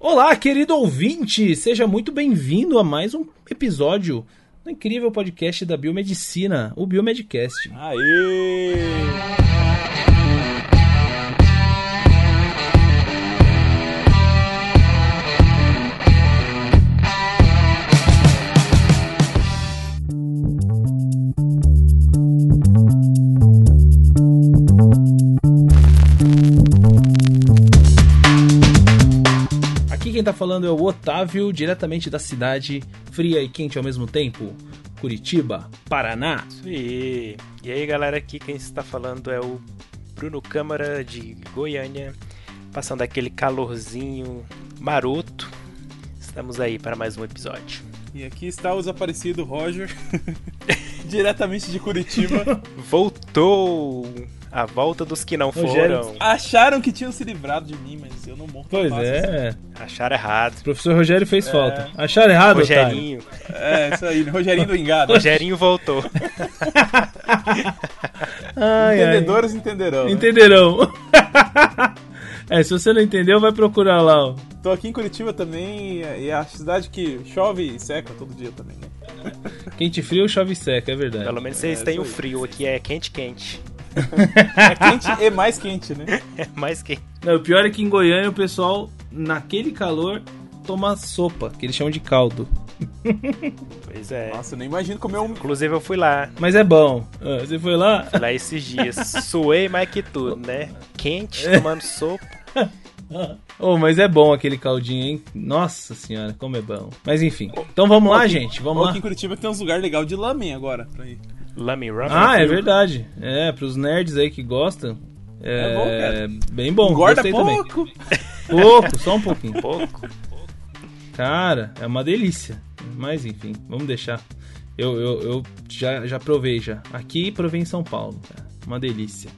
Olá, querido ouvinte! Seja muito bem-vindo a mais um episódio do incrível podcast da Biomedicina, o Biomedcast. Aê! Falando é o Otávio, diretamente da cidade fria e quente ao mesmo tempo, Curitiba, Paraná. Aí. E aí, galera, aqui quem está falando é o Bruno Câmara de Goiânia, passando aquele calorzinho maroto. Estamos aí para mais um episódio. E aqui está o desaparecido Roger, diretamente de Curitiba. Voltou a volta dos que não Rogério. foram. Acharam que tinham se livrado de mim, mas eu não morro Pois é, Acharam errado. o professor Rogério fez falta. Acharam errado, Otário? Rogerinho. assim. É, isso aí, Rogerinho do Engado. Rogerinho voltou. Ai, ai. Entendedores entenderão. né? Entenderão. é, se você não entendeu, vai procurar lá, ó. Tô aqui em Curitiba também, e é a cidade que chove e seca todo dia também, né? Quente frio, chove e seca, é verdade. Pelo menos vocês É, têm o frio aqui, é quente, quente. É quente e mais quente, né? É mais quente. Não, o pior é que em Goiânia o pessoal, naquele calor, toma sopa, que eles chamam de caldo. Pois é. Nossa, eu nem imagino comer um. Inclusive eu fui lá. Mas é bom. Ah, Você foi lá? Fui lá esses dias. Suei mais que tudo, né? Quente, tomando sopa. Oh, mas é bom aquele caldinho, hein? Nossa senhora, como é bom. Mas enfim. Então vamos lá, Aqui- gente. Vamos lá. Aqui em Curitiba tem uns lugares legais de lamen agora pra ir. Lame Rum. Ah, é verdade. É, pros nerds aí que gostam. É, É bom, cara. bem bom. Engorda Gostei também. pouco. Pouco, só um pouquinho. Pouco. Cara, é uma delícia. Mas enfim, vamos deixar. Eu, eu, eu já, já provei já. Aqui provei em São Paulo, cara. Uma delícia.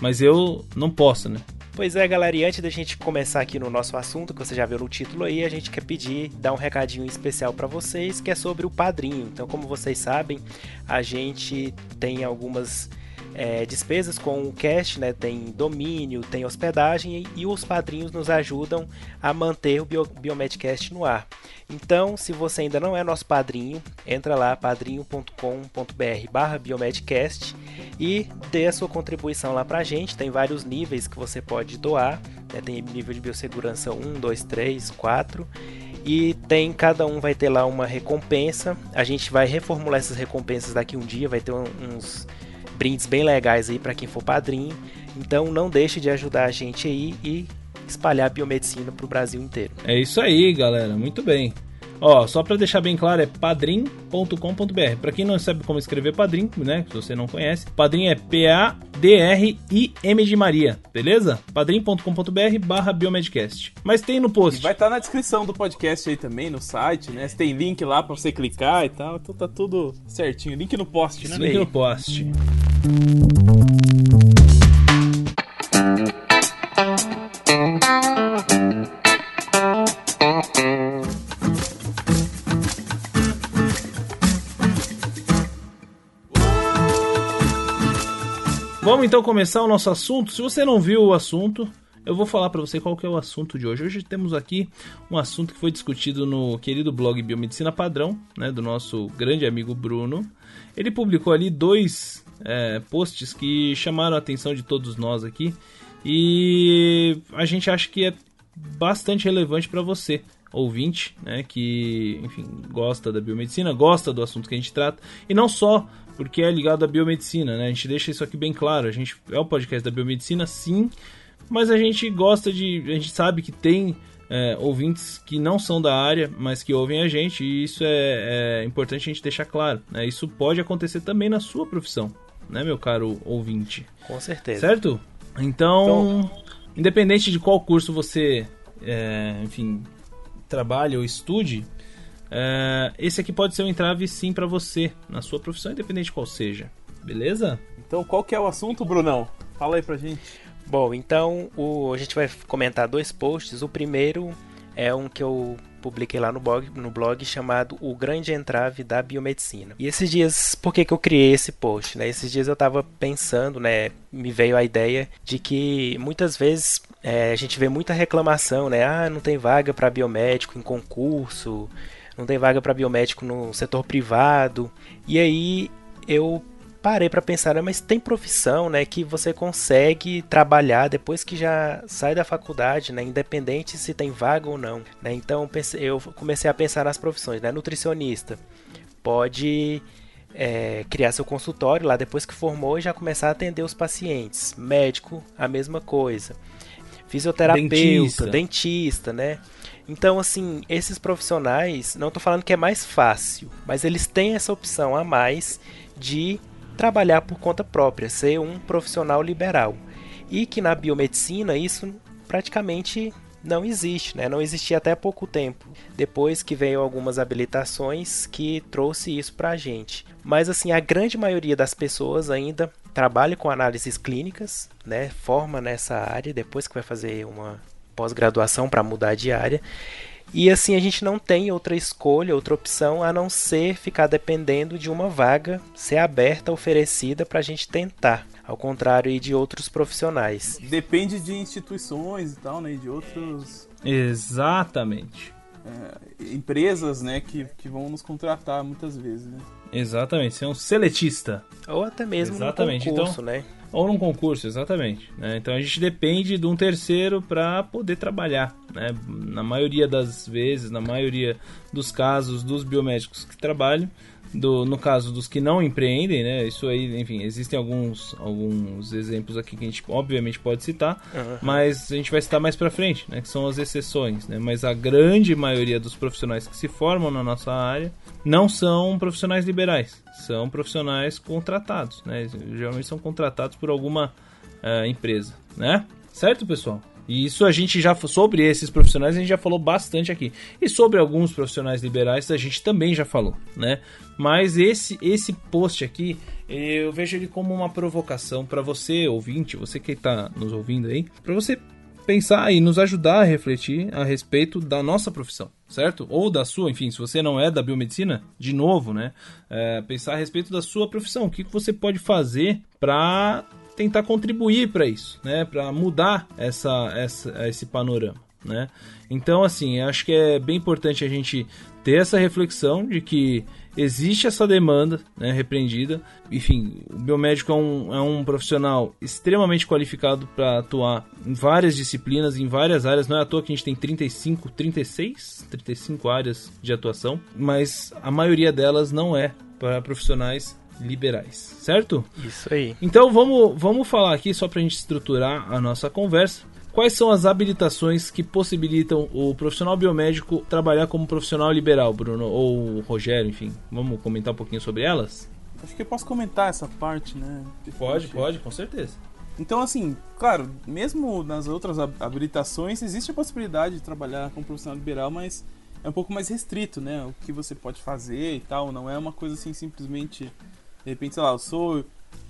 Mas eu não posso, né? Pois é, galera, e antes da gente começar aqui no nosso assunto, que você já viu no título aí, a gente quer pedir, dar um recadinho especial para vocês, que é sobre o padrinho. Então, como vocês sabem, a gente tem algumas é, despesas com o cast, né? Tem domínio, tem hospedagem e, e os padrinhos nos ajudam a manter o Bio, Biomedcast no ar. Então, se você ainda não é nosso padrinho, entra lá padrinho.com.br barra Biomedcast e dê a sua contribuição lá pra gente. Tem vários níveis que você pode doar. né? Tem nível de biossegurança 1, 2, 3, 4. E tem, cada um vai ter lá uma recompensa. A gente vai reformular essas recompensas daqui um dia. Vai ter uns brindes bem legais aí para quem for padrinho. Então não deixe de ajudar a gente aí e espalhar a biomedicina pro Brasil inteiro. É isso aí, galera. Muito bem. Ó, só pra deixar bem claro, é padrim.com.br. Pra quem não sabe como escrever padrim, né? Se você não conhece, padrim é P-A-D-R-I-M de Maria, beleza? padrim.com.br barra biomedcast. Mas tem no E post. vai estar na descrição do podcast aí também, no site, né? Tem link lá pra você clicar e tal. Então tá tudo certinho. Link no post, né? Link no post. Vamos então começar o nosso assunto. Se você não viu o assunto, eu vou falar para você qual que é o assunto de hoje. Hoje temos aqui um assunto que foi discutido no querido blog Biomedicina Padrão, né, do nosso grande amigo Bruno. Ele publicou ali dois é, posts que chamaram a atenção de todos nós aqui e a gente acha que é bastante relevante para você, ouvinte, né, que, enfim, gosta da biomedicina, gosta do assunto que a gente trata, e não só porque é ligado à biomedicina, né? A gente deixa isso aqui bem claro, a gente é o podcast da biomedicina, sim, mas a gente gosta de, a gente sabe que tem é, ouvintes que não são da área, mas que ouvem a gente, e isso é, é importante a gente deixar claro, né? Isso pode acontecer também na sua profissão, né, meu caro ouvinte? Com certeza. Certo? Então, independente de qual curso você, é, enfim, trabalhe ou estude, é, esse aqui pode ser um entrave sim para você na sua profissão, independente de qual seja. Beleza? Então qual que é o assunto, Brunão? Fala aí pra gente. Bom, então o, a gente vai comentar dois posts. O primeiro é um que eu publiquei lá no blog, no blog chamado O Grande Entrave da Biomedicina. E esses dias, por que, que eu criei esse post? Né? Esses dias eu estava pensando, né? Me veio a ideia de que muitas vezes é, a gente vê muita reclamação, né? Ah, não tem vaga para biomédico em concurso, não tem vaga para biomédico no setor privado. E aí eu parei para pensar, né, mas tem profissão, né, que você consegue trabalhar depois que já sai da faculdade, né, independente se tem vaga ou não, né? Então eu comecei a pensar nas profissões, né? Nutricionista pode é, criar seu consultório lá depois que formou e já começar a atender os pacientes. Médico, a mesma coisa. Fisioterapeuta, dentista, dentista né? Então, assim, esses profissionais, não estou falando que é mais fácil, mas eles têm essa opção a mais de trabalhar por conta própria, ser um profissional liberal. E que na biomedicina isso praticamente não existe, né? Não existia até pouco tempo. Depois que veio algumas habilitações que trouxe isso para a gente. Mas assim, a grande maioria das pessoas ainda trabalha com análises clínicas, né? Forma nessa área depois que vai fazer uma pós-graduação para mudar de área. E assim a gente não tem outra escolha, outra opção a não ser ficar dependendo de uma vaga ser aberta, oferecida para a gente tentar. Ao contrário de outros profissionais. Depende de instituições e tal, né? De outros. Exatamente. É, empresas, né, que, que vão nos contratar muitas vezes, né? Exatamente, ser um seletista. Ou até mesmo Exatamente. num concurso, então, né? Ou num concurso, exatamente. Né? Então a gente depende de um terceiro para poder trabalhar. Né? Na maioria das vezes, na maioria dos casos dos biomédicos que trabalham, do, no caso dos que não empreendem, né? Isso aí, enfim, existem alguns, alguns exemplos aqui que a gente obviamente pode citar, uhum. mas a gente vai citar mais para frente, né? Que são as exceções, né? Mas a grande maioria dos profissionais que se formam na nossa área não são profissionais liberais, são profissionais contratados, né? Geralmente são contratados por alguma uh, empresa, né? Certo, pessoal? E isso a gente já sobre esses profissionais a gente já falou bastante aqui. E sobre alguns profissionais liberais a gente também já falou, né? Mas esse esse post aqui eu vejo ele como uma provocação para você ouvinte, você que está nos ouvindo aí, para você pensar e nos ajudar a refletir a respeito da nossa profissão, certo? Ou da sua, enfim, se você não é da biomedicina, de novo, né? É, pensar a respeito da sua profissão, o que você pode fazer para tentar contribuir para isso, né? Para mudar essa, essa, esse panorama, né? Então, assim, acho que é bem importante a gente ter essa reflexão de que existe essa demanda né, repreendida. Enfim, o biomédico é um, é um profissional extremamente qualificado para atuar em várias disciplinas, em várias áreas. Não é à toa que a gente tem 35, 36, 35 áreas de atuação, mas a maioria delas não é para profissionais liberais, certo? Isso aí. Então vamos, vamos falar aqui, só para a gente estruturar a nossa conversa, quais são as habilitações que possibilitam o profissional biomédico trabalhar como profissional liberal, Bruno, ou Rogério, enfim. Vamos comentar um pouquinho sobre elas? Acho que eu posso comentar essa parte, né? Pode, pode, com certeza. Então, assim, claro, mesmo nas outras habilitações, existe a possibilidade de trabalhar como profissional liberal, mas é um pouco mais restrito, né? O que você pode fazer e tal, não é uma coisa assim simplesmente de repente, sei lá, eu sou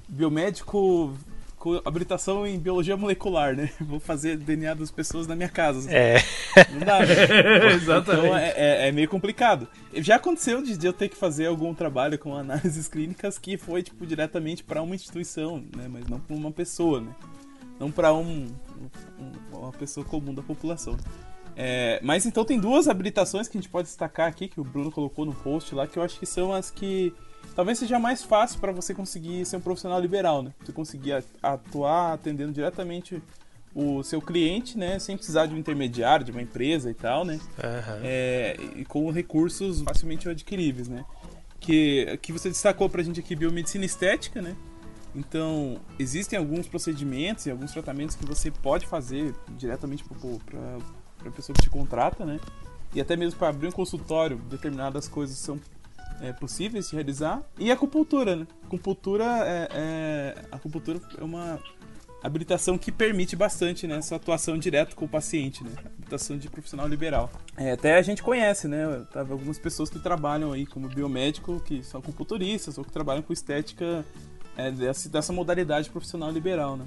biomédico com habilitação em biologia molecular, né? Vou fazer DNA das pessoas na minha casa. É. Não dá, né? Exatamente. Então é, é, é, meio complicado. Já aconteceu de eu ter que fazer algum trabalho com análises clínicas que foi, tipo, diretamente para uma instituição, né? Mas não para uma pessoa, né? Não para um, um, uma pessoa comum da população. É, mas então tem duas habilitações que a gente pode destacar aqui, que o Bruno colocou no post lá, que eu acho que são as que talvez seja mais fácil para você conseguir ser um profissional liberal, né? Você conseguir atuar atendendo diretamente o seu cliente, né? Sem precisar de um intermediário, de uma empresa e tal, né? Uhum. É, e com recursos facilmente adquiríveis, né? Que, que você destacou pra gente aqui biomedicina estética, né? Então, existem alguns procedimentos e alguns tratamentos que você pode fazer diretamente para a pessoa que te contrata, né? E até mesmo para abrir um consultório, determinadas coisas são é, possíveis de realizar. E a acupuntura, né? Acupuntura é, é, acupuntura é uma habilitação que permite bastante né, essa atuação direta com o paciente, né? Habilitação de profissional liberal. É, até a gente conhece, né? Tava algumas pessoas que trabalham aí como biomédico, que são acupunturistas ou que trabalham com estética é, dessa, dessa modalidade profissional liberal, né?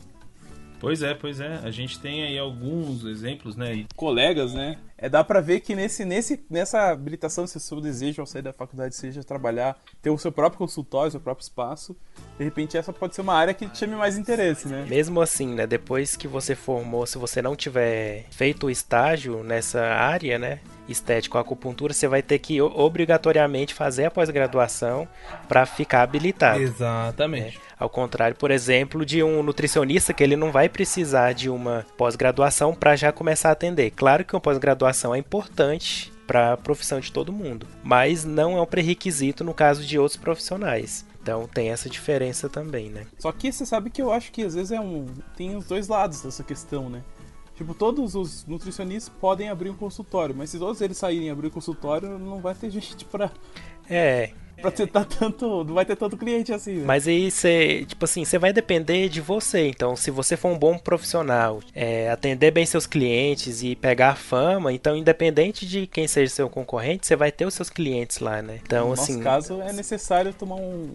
Pois é, pois é. A gente tem aí alguns exemplos, né? Colegas, né? É, dá para ver que nesse, nesse, nessa habilitação, se o seu desejo ao sair da faculdade seja trabalhar, ter o seu próprio consultório, o seu próprio espaço, de repente essa pode ser uma área que te chame mais interesse, né? Mesmo assim, né? Depois que você formou, se você não tiver feito o estágio nessa área, né? estético acupuntura, você vai ter que obrigatoriamente fazer a pós-graduação para ficar habilitado. Exatamente. É. Ao contrário, por exemplo, de um nutricionista que ele não vai precisar de uma pós-graduação para já começar a atender. Claro que uma pós-graduação é importante para a profissão de todo mundo, mas não é um pré-requisito no caso de outros profissionais. Então tem essa diferença também, né? Só que você sabe que eu acho que às vezes é um tem os dois lados dessa questão, né? Tipo, todos os nutricionistas podem abrir um consultório, mas se todos eles saírem abrir um consultório, não vai ter gente para É, pra tentar tanto. Não vai ter tanto cliente assim. Né? Mas aí você, tipo assim, você vai depender de você. Então, se você for um bom profissional, é, atender bem seus clientes e pegar fama, então, independente de quem seja seu concorrente, você vai ter os seus clientes lá, né? Então, no assim. No caso, é necessário tomar um.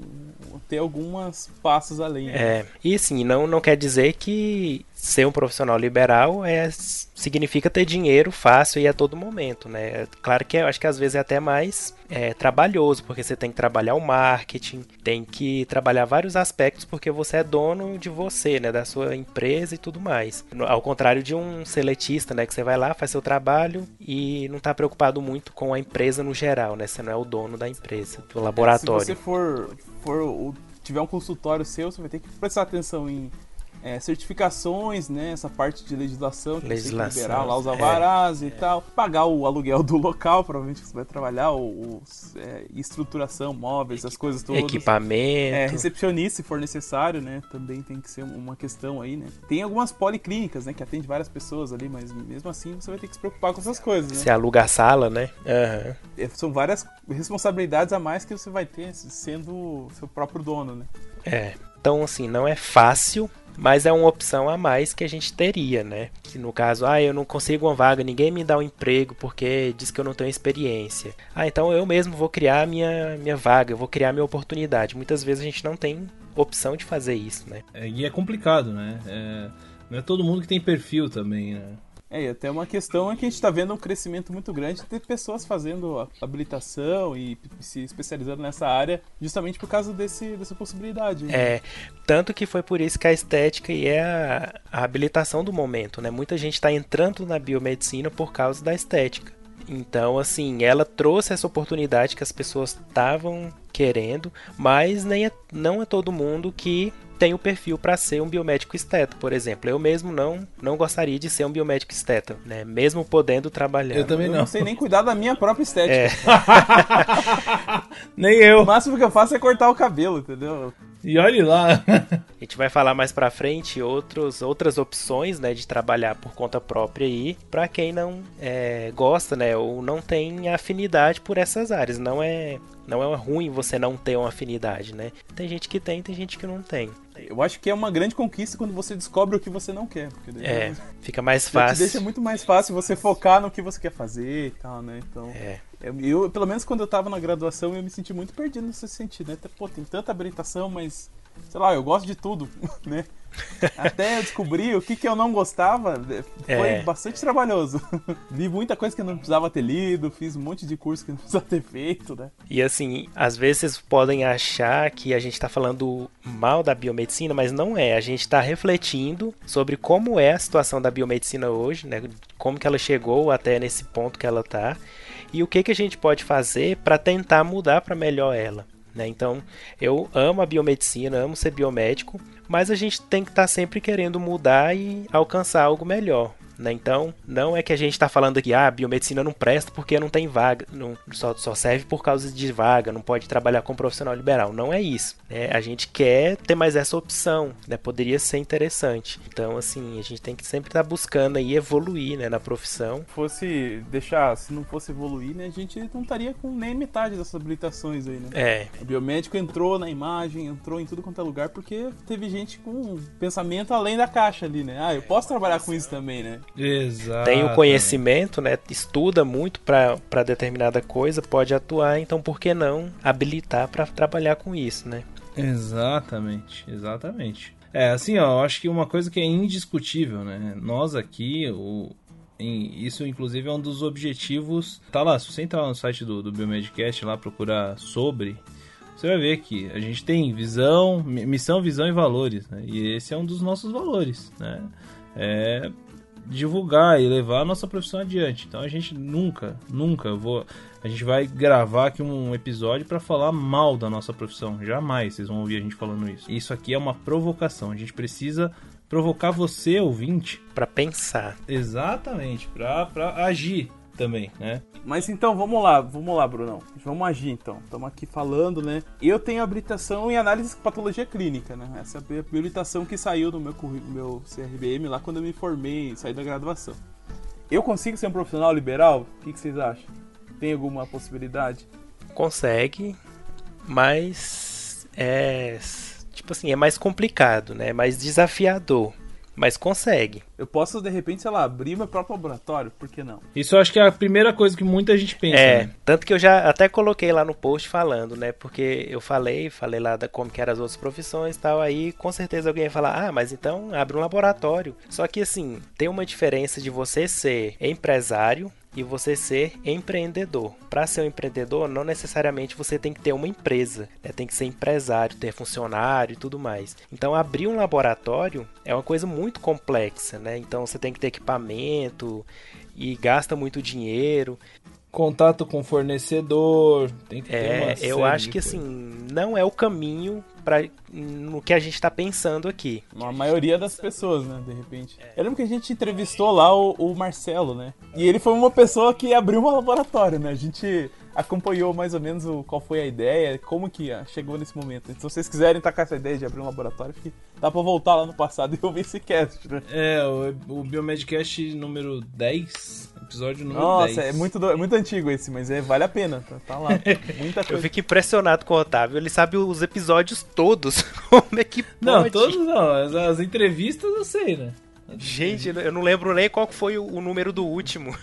ter alguns passos além. Né? É. E assim, não, não quer dizer que ser um profissional liberal é significa ter dinheiro fácil e a todo momento, né? Claro que eu acho que às vezes é até mais é, trabalhoso, porque você tem que trabalhar o marketing, tem que trabalhar vários aspectos, porque você é dono de você, né? Da sua empresa e tudo mais. Ao contrário de um seletista, né? Que você vai lá, faz seu trabalho e não está preocupado muito com a empresa no geral, né? Você não é o dono da empresa, do laboratório. É, se você for, for tiver um consultório seu, você vai ter que prestar atenção em é, certificações, né? Essa parte de legislação que legislação, tem que liberar lá os alvarás é, e tal. Pagar o aluguel do local, provavelmente que você vai trabalhar, o, o é, estruturação, móveis, as coisas todas. Equipamento. É, recepcionista, se for necessário, né? Também tem que ser uma questão aí, né? Tem algumas policlínicas, né? Que atende várias pessoas ali, mas mesmo assim você vai ter que se preocupar com essas coisas, né? Você aluga a sala, né? Uhum. São várias responsabilidades a mais que você vai ter sendo seu próprio dono, né? É. Então, assim, não é fácil, mas é uma opção a mais que a gente teria, né? Que no caso, ah, eu não consigo uma vaga, ninguém me dá um emprego porque diz que eu não tenho experiência. Ah, então eu mesmo vou criar minha minha vaga, eu vou criar minha oportunidade. Muitas vezes a gente não tem opção de fazer isso, né? É, e é complicado, né? É, não é todo mundo que tem perfil também, né? É, e até uma questão é que a gente está vendo um crescimento muito grande de pessoas fazendo habilitação e se especializando nessa área justamente por causa desse, dessa possibilidade. Né? É, tanto que foi por isso que a estética é a, a habilitação do momento, né? Muita gente está entrando na biomedicina por causa da estética. Então, assim, ela trouxe essa oportunidade que as pessoas estavam querendo, mas nem é, não é todo mundo que tem o perfil para ser um biomédico esteta, por exemplo. Eu mesmo não não gostaria de ser um biomédico esteta, né? Mesmo podendo trabalhar. Eu também eu não. não sei nem cuidar da minha própria estética. É. nem eu. O máximo que eu faço é cortar o cabelo, entendeu? E olhe lá. a gente vai falar mais para frente outros, outras opções, né, de trabalhar por conta própria aí, para quem não é, gosta, né, ou não tem afinidade por essas áreas. Não é não é ruim você não ter uma afinidade, né? Tem gente que tem, tem gente que não tem. Eu acho que é uma grande conquista quando você descobre o que você não quer. Porque é, fica mais fácil. deixa muito mais fácil você focar no que você quer fazer e tal, né? Então, é. eu, pelo menos quando eu tava na graduação, eu me senti muito perdido nesse sentido, né? Pô, tem tanta habilitação, mas sei lá, eu gosto de tudo, né? Até eu descobrir o que, que eu não gostava, foi é. bastante trabalhoso. Li muita coisa que não precisava ter lido, fiz um monte de curso que não precisava ter feito, né? E assim, às vezes vocês podem achar que a gente está falando mal da biomedicina, mas não é. A gente está refletindo sobre como é a situação da biomedicina hoje, né? Como que ela chegou até nesse ponto que ela está e o que, que a gente pode fazer para tentar mudar para melhor ela. Né? Então, eu amo a biomedicina, amo ser biomédico, mas a gente tem que estar tá sempre querendo mudar e alcançar algo melhor. Né? Então, não é que a gente está falando aqui, ah, a biomedicina não presta porque não tem vaga, não, só, só serve por causa de vaga, não pode trabalhar com profissional liberal. Não é isso. Né? A gente quer ter mais essa opção, né? poderia ser interessante. Então, assim, a gente tem que sempre estar tá buscando aí evoluir né, na profissão. Fosse deixar, se não fosse evoluir, né, a gente não estaria com nem metade dessas habilitações aí, né? É. O biomédico entrou na imagem, entrou em tudo quanto é lugar porque teve gente com um pensamento além da caixa ali, né? Ah, eu posso trabalhar com isso também, né? Exato. Tem o conhecimento, né? Estuda muito para determinada coisa, pode atuar, então por que não habilitar para trabalhar com isso, né? Exatamente, exatamente. É, assim, ó, eu acho que uma coisa que é indiscutível, né? Nós aqui, o, isso, inclusive, é um dos objetivos. Tá lá, se você entrar no site do, do Biomedcast lá, procurar sobre, você vai ver que a gente tem visão, missão, visão e valores. Né? E esse é um dos nossos valores. Né? É divulgar e levar a nossa profissão adiante. Então a gente nunca, nunca vou. A gente vai gravar aqui um episódio para falar mal da nossa profissão. Jamais vocês vão ouvir a gente falando isso. Isso aqui é uma provocação. A gente precisa provocar você, ouvinte, para pensar. Exatamente, para agir também, né? Mas então, vamos lá, vamos lá, Brunão. Vamos agir então. Estamos aqui falando, né? Eu tenho habilitação em análise de patologia clínica, né? Essa é a habilitação que saiu no meu, meu CRBM lá quando eu me formei, saí da graduação. Eu consigo ser um profissional liberal? O que, que vocês acham? Tem alguma possibilidade? Consegue, mas é tipo assim, é mais complicado, né? É mais desafiador. Mas consegue. Eu posso, de repente, sei lá, abrir meu próprio laboratório, por que não? Isso eu acho que é a primeira coisa que muita gente pensa. É, né? tanto que eu já até coloquei lá no post falando, né? Porque eu falei, falei lá da como que eram as outras profissões e tal, aí com certeza alguém ia falar, ah, mas então abre um laboratório. Só que assim, tem uma diferença de você ser empresário e você ser empreendedor. Para ser um empreendedor, não necessariamente você tem que ter uma empresa, né? tem que ser empresário, ter funcionário e tudo mais. Então, abrir um laboratório é uma coisa muito complexa, né? Então, você tem que ter equipamento e gasta muito dinheiro contato com fornecedor, tem que é, ter uma eu acho que assim não é o caminho para no que a gente está pensando aqui. A maioria das pessoas, né, de repente. É. Eu lembro que a gente entrevistou lá o, o Marcelo, né? E ele foi uma pessoa que abriu um laboratório, né? A gente acompanhou mais ou menos o, qual foi a ideia, como que ah, chegou nesse momento. Então, se vocês quiserem tacar essa ideia de abrir um laboratório, que dá pra voltar lá no passado e ouvir esse cast, né? É, o, o Biomedcast número 10, episódio número Nossa, 10. Nossa, é muito, é muito antigo esse, mas é, vale a pena, tá, tá lá. Muita coisa. Eu fico impressionado com o Otávio, ele sabe os episódios todos, como é que pode? Não, todos não, as, as entrevistas eu sei, né? Gente, eu não lembro nem qual foi o, o número do último.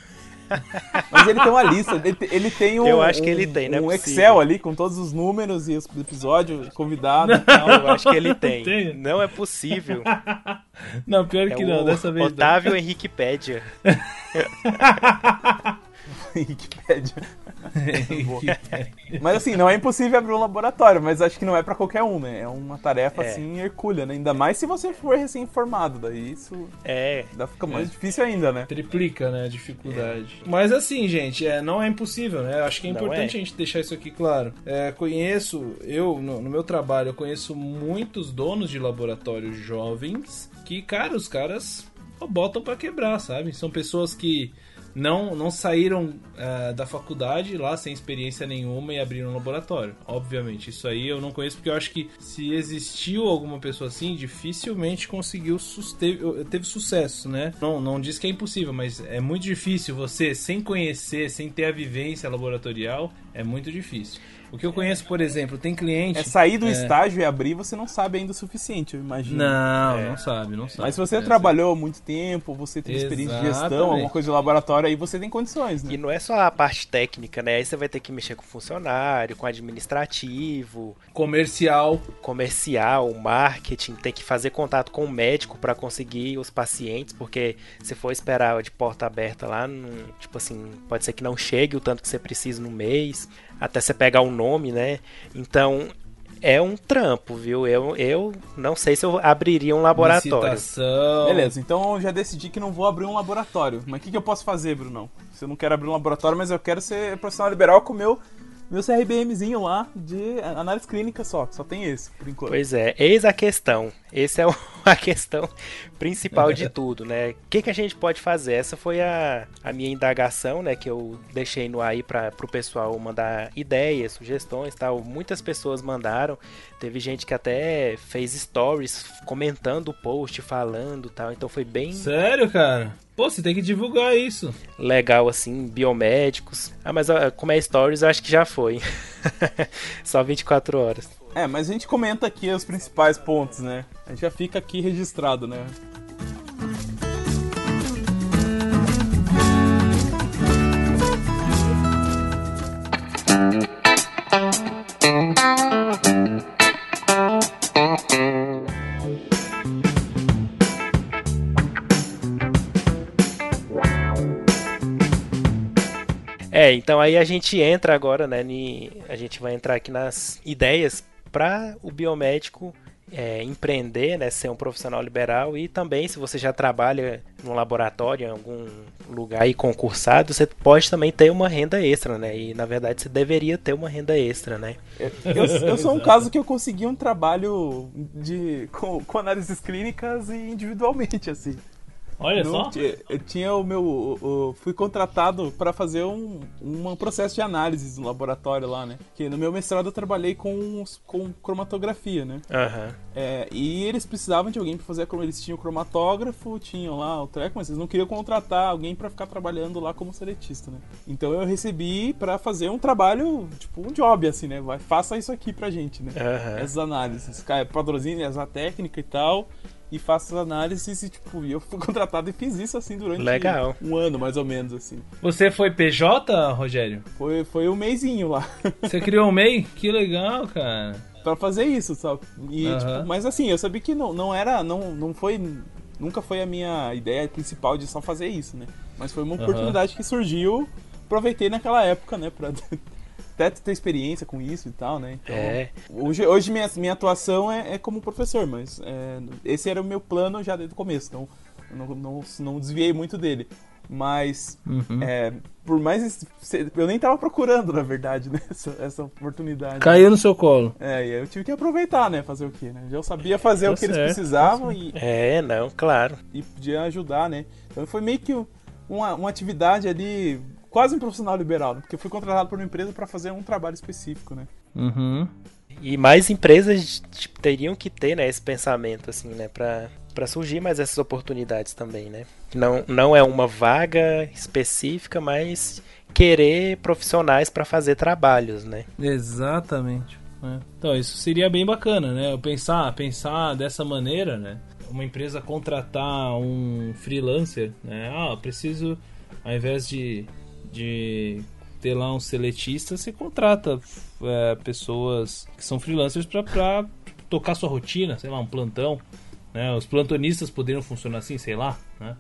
Mas ele tem uma lista, ele, ele tem um. Eu acho que ele tem, né? Um Excel ali com todos os números e os episódios, convidado e tal. Eu acho que ele tem. tem. Não é possível. Não, pior é que não, dessa vez. Otávio Henrique Pédia. Wikipedia. mas assim, não é impossível abrir um laboratório, mas acho que não é para qualquer um, né? É uma tarefa é. assim hercúlea, né? Ainda mais se você for recém-formado, daí isso é. Ainda fica mais é. difícil ainda, né? Triplica, né, a dificuldade. É. Mas assim, gente, é, não é impossível, né? Acho que é importante é. a gente deixar isso aqui claro. É, conheço, eu, no, no meu trabalho, eu conheço muitos donos de laboratórios jovens que, cara, os caras botam para quebrar, sabe? São pessoas que não, não saíram uh, da faculdade lá sem experiência nenhuma e abriram um laboratório. Obviamente, isso aí eu não conheço porque eu acho que se existiu alguma pessoa assim, dificilmente conseguiu teve, teve sucesso, né? Não, não diz que é impossível, mas é muito difícil você, sem conhecer, sem ter a vivência laboratorial, é muito difícil. O que eu conheço, por exemplo, tem cliente. É sair do é... estágio e abrir, você não sabe ainda o suficiente, eu imagino. Não, é. não sabe, não sabe. Mas se você é, trabalhou há muito tempo, você tem Exatamente. experiência de gestão, alguma coisa de laboratório, aí você tem condições, né? E não é só a parte técnica, né? Aí você vai ter que mexer com funcionário, com administrativo, comercial, comercial, marketing, tem que fazer contato com o médico para conseguir os pacientes, porque se for esperar de porta aberta lá, não, tipo assim, pode ser que não chegue o tanto que você precisa no mês até você pegar o nome, né? Então é um trampo, viu? Eu, eu não sei se eu abriria um laboratório. Licitação. Beleza, então eu já decidi que não vou abrir um laboratório. Mas o que, que eu posso fazer, Brunão? Se eu não quero abrir um laboratório, mas eu quero ser profissional liberal com o meu meu CRBMzinho lá de análise clínica só, só tem esse, por enquanto. Pois é, eis a questão. Essa é a questão principal de tudo, né? O que, que a gente pode fazer? Essa foi a, a minha indagação, né? Que eu deixei no aí para o pessoal mandar ideias, sugestões tal. Muitas pessoas mandaram. Teve gente que até fez stories comentando o post, falando tal. Então foi bem. Sério, cara? Pô, você tem que divulgar isso. Legal, assim, biomédicos. Ah, mas como é stories, eu acho que já foi. Só 24 horas. É, mas a gente comenta aqui os principais pontos, né? A gente já fica aqui registrado, né? É, então aí a gente entra agora, né? A gente vai entrar aqui nas ideias para o biomédico é, empreender, né, ser um profissional liberal e também se você já trabalha no laboratório em algum lugar e concursado, você pode também ter uma renda extra, né? E na verdade você deveria ter uma renda extra, né? Eu, eu sou um caso que eu consegui um trabalho de com, com análises clínicas e individualmente assim. Olha no, só. Eu tinha o meu. Eu fui contratado para fazer um, um processo de análise no laboratório lá, né? Que no meu mestrado eu trabalhei com, com cromatografia, né? Uhum. É, e eles precisavam de alguém para fazer como eles tinham o cromatógrafo, tinham lá o treco, mas eles não queriam contratar alguém para ficar trabalhando lá como seletista, né? Então eu recebi para fazer um trabalho, tipo um job, assim, né? Vai, faça isso aqui pra gente, né? Uhum. Essas análises, padrãozinho, essa técnica e tal e faço as análises e, tipo, eu fui contratado e fiz isso, assim, durante Legal. um ano, mais ou menos, assim. Você foi PJ, Rogério? Foi, foi um mêsinho lá. Você criou um MEI? Que legal, cara. Pra fazer isso, sabe? E, uhum. tipo, mas assim, eu sabia que não, não era, não, não foi, nunca foi a minha ideia principal de só fazer isso, né? Mas foi uma oportunidade uhum. que surgiu, aproveitei naquela época, né, pra até ter experiência com isso e tal, né? Então, é. Hoje, hoje minha, minha atuação é, é como professor, mas é, esse era o meu plano já desde o começo, então não, não, não desviei muito dele. Mas, uhum. é, por mais. Eu nem tava procurando, na verdade, né? Essa, essa oportunidade. Caiu no seu colo. É, e eu tive que aproveitar, né? Fazer o quê, né? Já sabia fazer tá o que certo, eles precisavam e. É, não, claro. E podia ajudar, né? Então foi meio que uma, uma atividade ali quase um profissional liberal, né? porque eu fui contratado por uma empresa para fazer um trabalho específico, né? Uhum. E mais empresas tipo, teriam que ter né, esse pensamento, assim, né? Pra, pra surgir mais essas oportunidades também, né? Não, não é uma vaga específica, mas querer profissionais para fazer trabalhos, né? Exatamente. É. Então, isso seria bem bacana, né? Eu pensar, pensar dessa maneira, né? Uma empresa contratar um freelancer, né? Ah, preciso, ao invés de de ter lá um seletista, você contrata é, pessoas que são freelancers para tocar sua rotina, sei lá, um plantão. Né? Os plantonistas poderiam funcionar assim, sei lá. Né?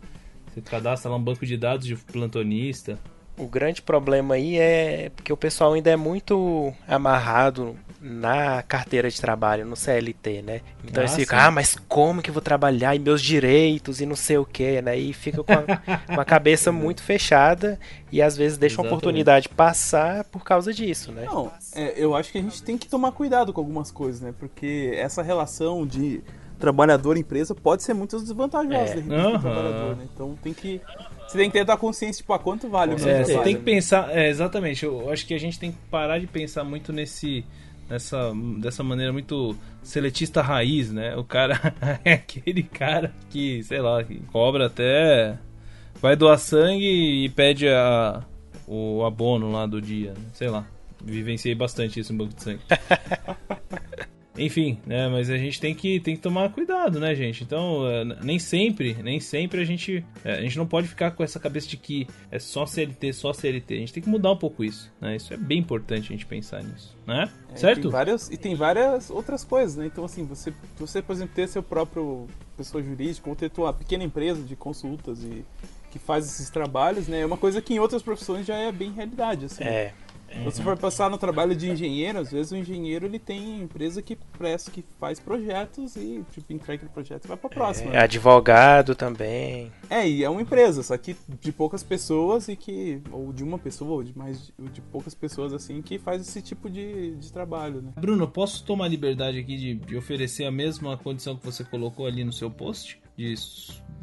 Você cadastra lá um banco de dados de plantonista. O grande problema aí é porque o pessoal ainda é muito amarrado na carteira de trabalho, no CLT, né? Então ah, eles ficam, ah, mas como que eu vou trabalhar e meus direitos e não sei o que, né? E fica com a, com a cabeça muito fechada e às vezes deixa Exatamente. uma oportunidade passar por causa disso, né? Não, é, eu acho que a gente tem que tomar cuidado com algumas coisas, né? Porque essa relação de trabalhador-empresa pode ser muito desvantajosa é. uhum. trabalhador, né? Então tem que você tem que ter a consciência, tipo, a quanto vale o meu é, Você tem que pensar, é, exatamente, eu acho que a gente tem que parar de pensar muito nesse nessa, dessa maneira muito seletista raiz, né? O cara é aquele cara que, sei lá, que cobra até. Vai doar sangue e pede a, o abono lá do dia, né? sei lá. Vivenciei bastante isso no banco de sangue. Enfim, né? Mas a gente tem que, tem que tomar cuidado, né, gente? Então, é, nem sempre, nem sempre a gente. É, a gente não pode ficar com essa cabeça de que é só CLT, só CLT. A gente tem que mudar um pouco isso, né? Isso é bem importante a gente pensar nisso, né? É, certo? Tem várias, e tem várias outras coisas, né? Então, assim, você, você, por exemplo, ter seu próprio pessoa jurídica ou ter tua pequena empresa de consultas e que faz esses trabalhos, né? É uma coisa que em outras profissões já é bem realidade, assim. É. Uhum. Se for passar no trabalho de engenheiro, às vezes o engenheiro ele tem empresa que presta, que faz projetos e tipo, entrega o projeto e vai pra próxima. É, né? advogado também. É, e é uma empresa, só que de poucas pessoas e que. Ou de uma pessoa, ou de mais de poucas pessoas assim, que faz esse tipo de, de trabalho, né? Bruno, posso tomar liberdade aqui de, de oferecer a mesma condição que você colocou ali no seu post? De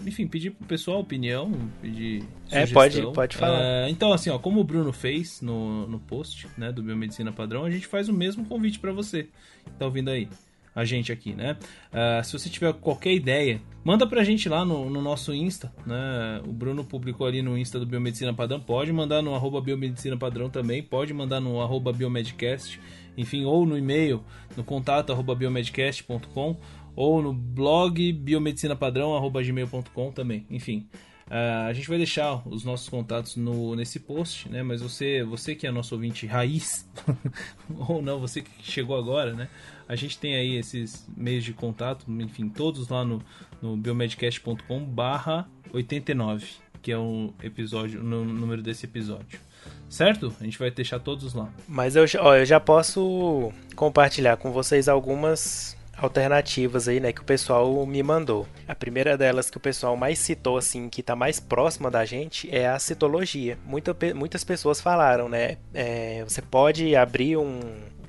enfim, pedir pro pessoal opinião, pedir É, pode, pode falar. É, então, assim, ó, como o Bruno fez no, no post, né, do Biomedicina Padrão, a gente faz o mesmo convite para você que tá ouvindo aí, a gente aqui, né? Uh, se você tiver qualquer ideia, manda pra gente lá no, no, nosso Insta, né? O Bruno publicou ali no Insta do Biomedicina Padrão, pode mandar no arroba Biomedicina Padrão também, pode mandar no arroba Biomedcast, enfim, ou no e-mail, no contato arroba biomedcast.com ou no blog biomedicinapadrão.gmail.com também. Enfim, uh, a gente vai deixar os nossos contatos no, nesse post, né? Mas você, você que é nosso ouvinte raiz, ou não, você que chegou agora, né? A gente tem aí esses meios de contato, enfim, todos lá no, no biomedcast.com barra 89 que é um episódio, no número desse episódio. Certo? A gente vai deixar todos lá. Mas eu, ó, eu já posso compartilhar com vocês algumas alternativas aí, né, que o pessoal me mandou. A primeira delas que o pessoal mais citou, assim, que está mais próxima da gente, é a citologia. Muita, muitas pessoas falaram, né, é, você pode abrir um,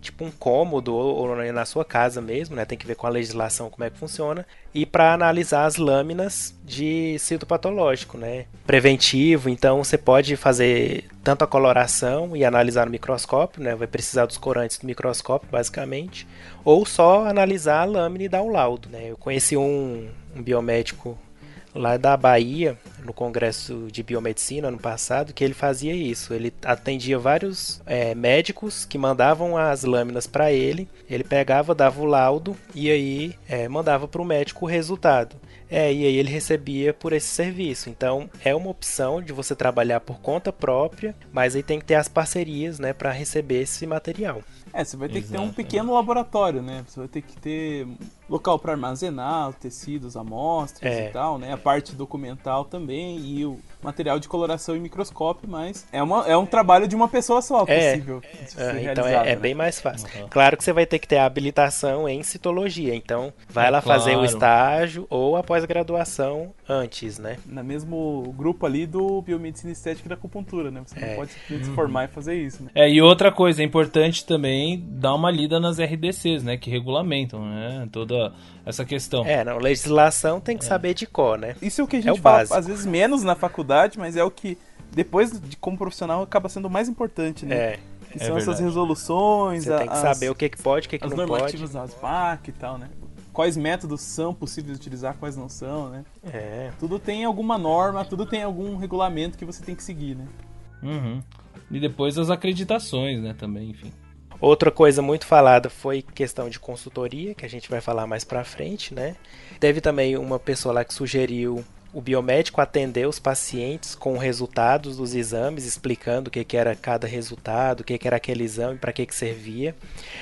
tipo um cômodo ou, na sua casa mesmo, né? Tem que ver com a legislação como é que funciona. E para analisar as lâminas de citopatológico, né? Preventivo, então você pode fazer tanto a coloração e analisar no microscópio, né? Vai precisar dos corantes do microscópio, basicamente, ou só analisar a lâmina e dar o laudo, né? Eu conheci um, um biomédico lá da Bahia, no Congresso de Biomedicina ano passado, que ele fazia isso. Ele atendia vários é, médicos que mandavam as lâminas para ele, ele pegava, dava o laudo e aí é, mandava para o médico o resultado. É, e aí ele recebia por esse serviço. Então é uma opção de você trabalhar por conta própria, mas aí tem que ter as parcerias, né, para receber esse material. É, você vai ter Exato, que ter um pequeno laboratório, né? Você vai ter que ter local para armazenar os tecidos, amostras é. e tal, né? A parte documental também e o material de coloração em microscópio, mas é, uma, é um trabalho de uma pessoa só é, possível. É, então é, é né? bem mais fácil. Uhum. Claro que você vai ter que ter a habilitação em citologia, então vai lá claro. fazer o estágio ou a pós-graduação antes, né? No mesmo grupo ali do biomedicina estética e da acupuntura, né? Você não é. pode simplesmente se uhum. formar e fazer isso, né? É, e outra coisa, é importante também dar uma lida nas RDCs, né? Que regulamentam, né? Toda essa questão. É, não, legislação tem que é. saber de cor, né? Isso é o que a gente é fala, básico. às vezes menos na faculdade, mas é o que depois de como profissional acaba sendo o mais importante, né? É. Que é são essas resoluções, Você tem que as, saber o que, que pode, o que, que não pode. As normativas das VAC e tal, né? Quais métodos são possíveis de utilizar, quais não são, né? É. Tudo tem alguma norma, tudo tem algum regulamento que você tem que seguir, né? Uhum. E depois as acreditações, né, também, enfim. Outra coisa muito falada foi questão de consultoria, que a gente vai falar mais pra frente, né? Teve também uma pessoa lá que sugeriu o biomédico atender os pacientes com resultados dos exames, explicando o que, que era cada resultado, o que, que era aquele exame, para que, que servia.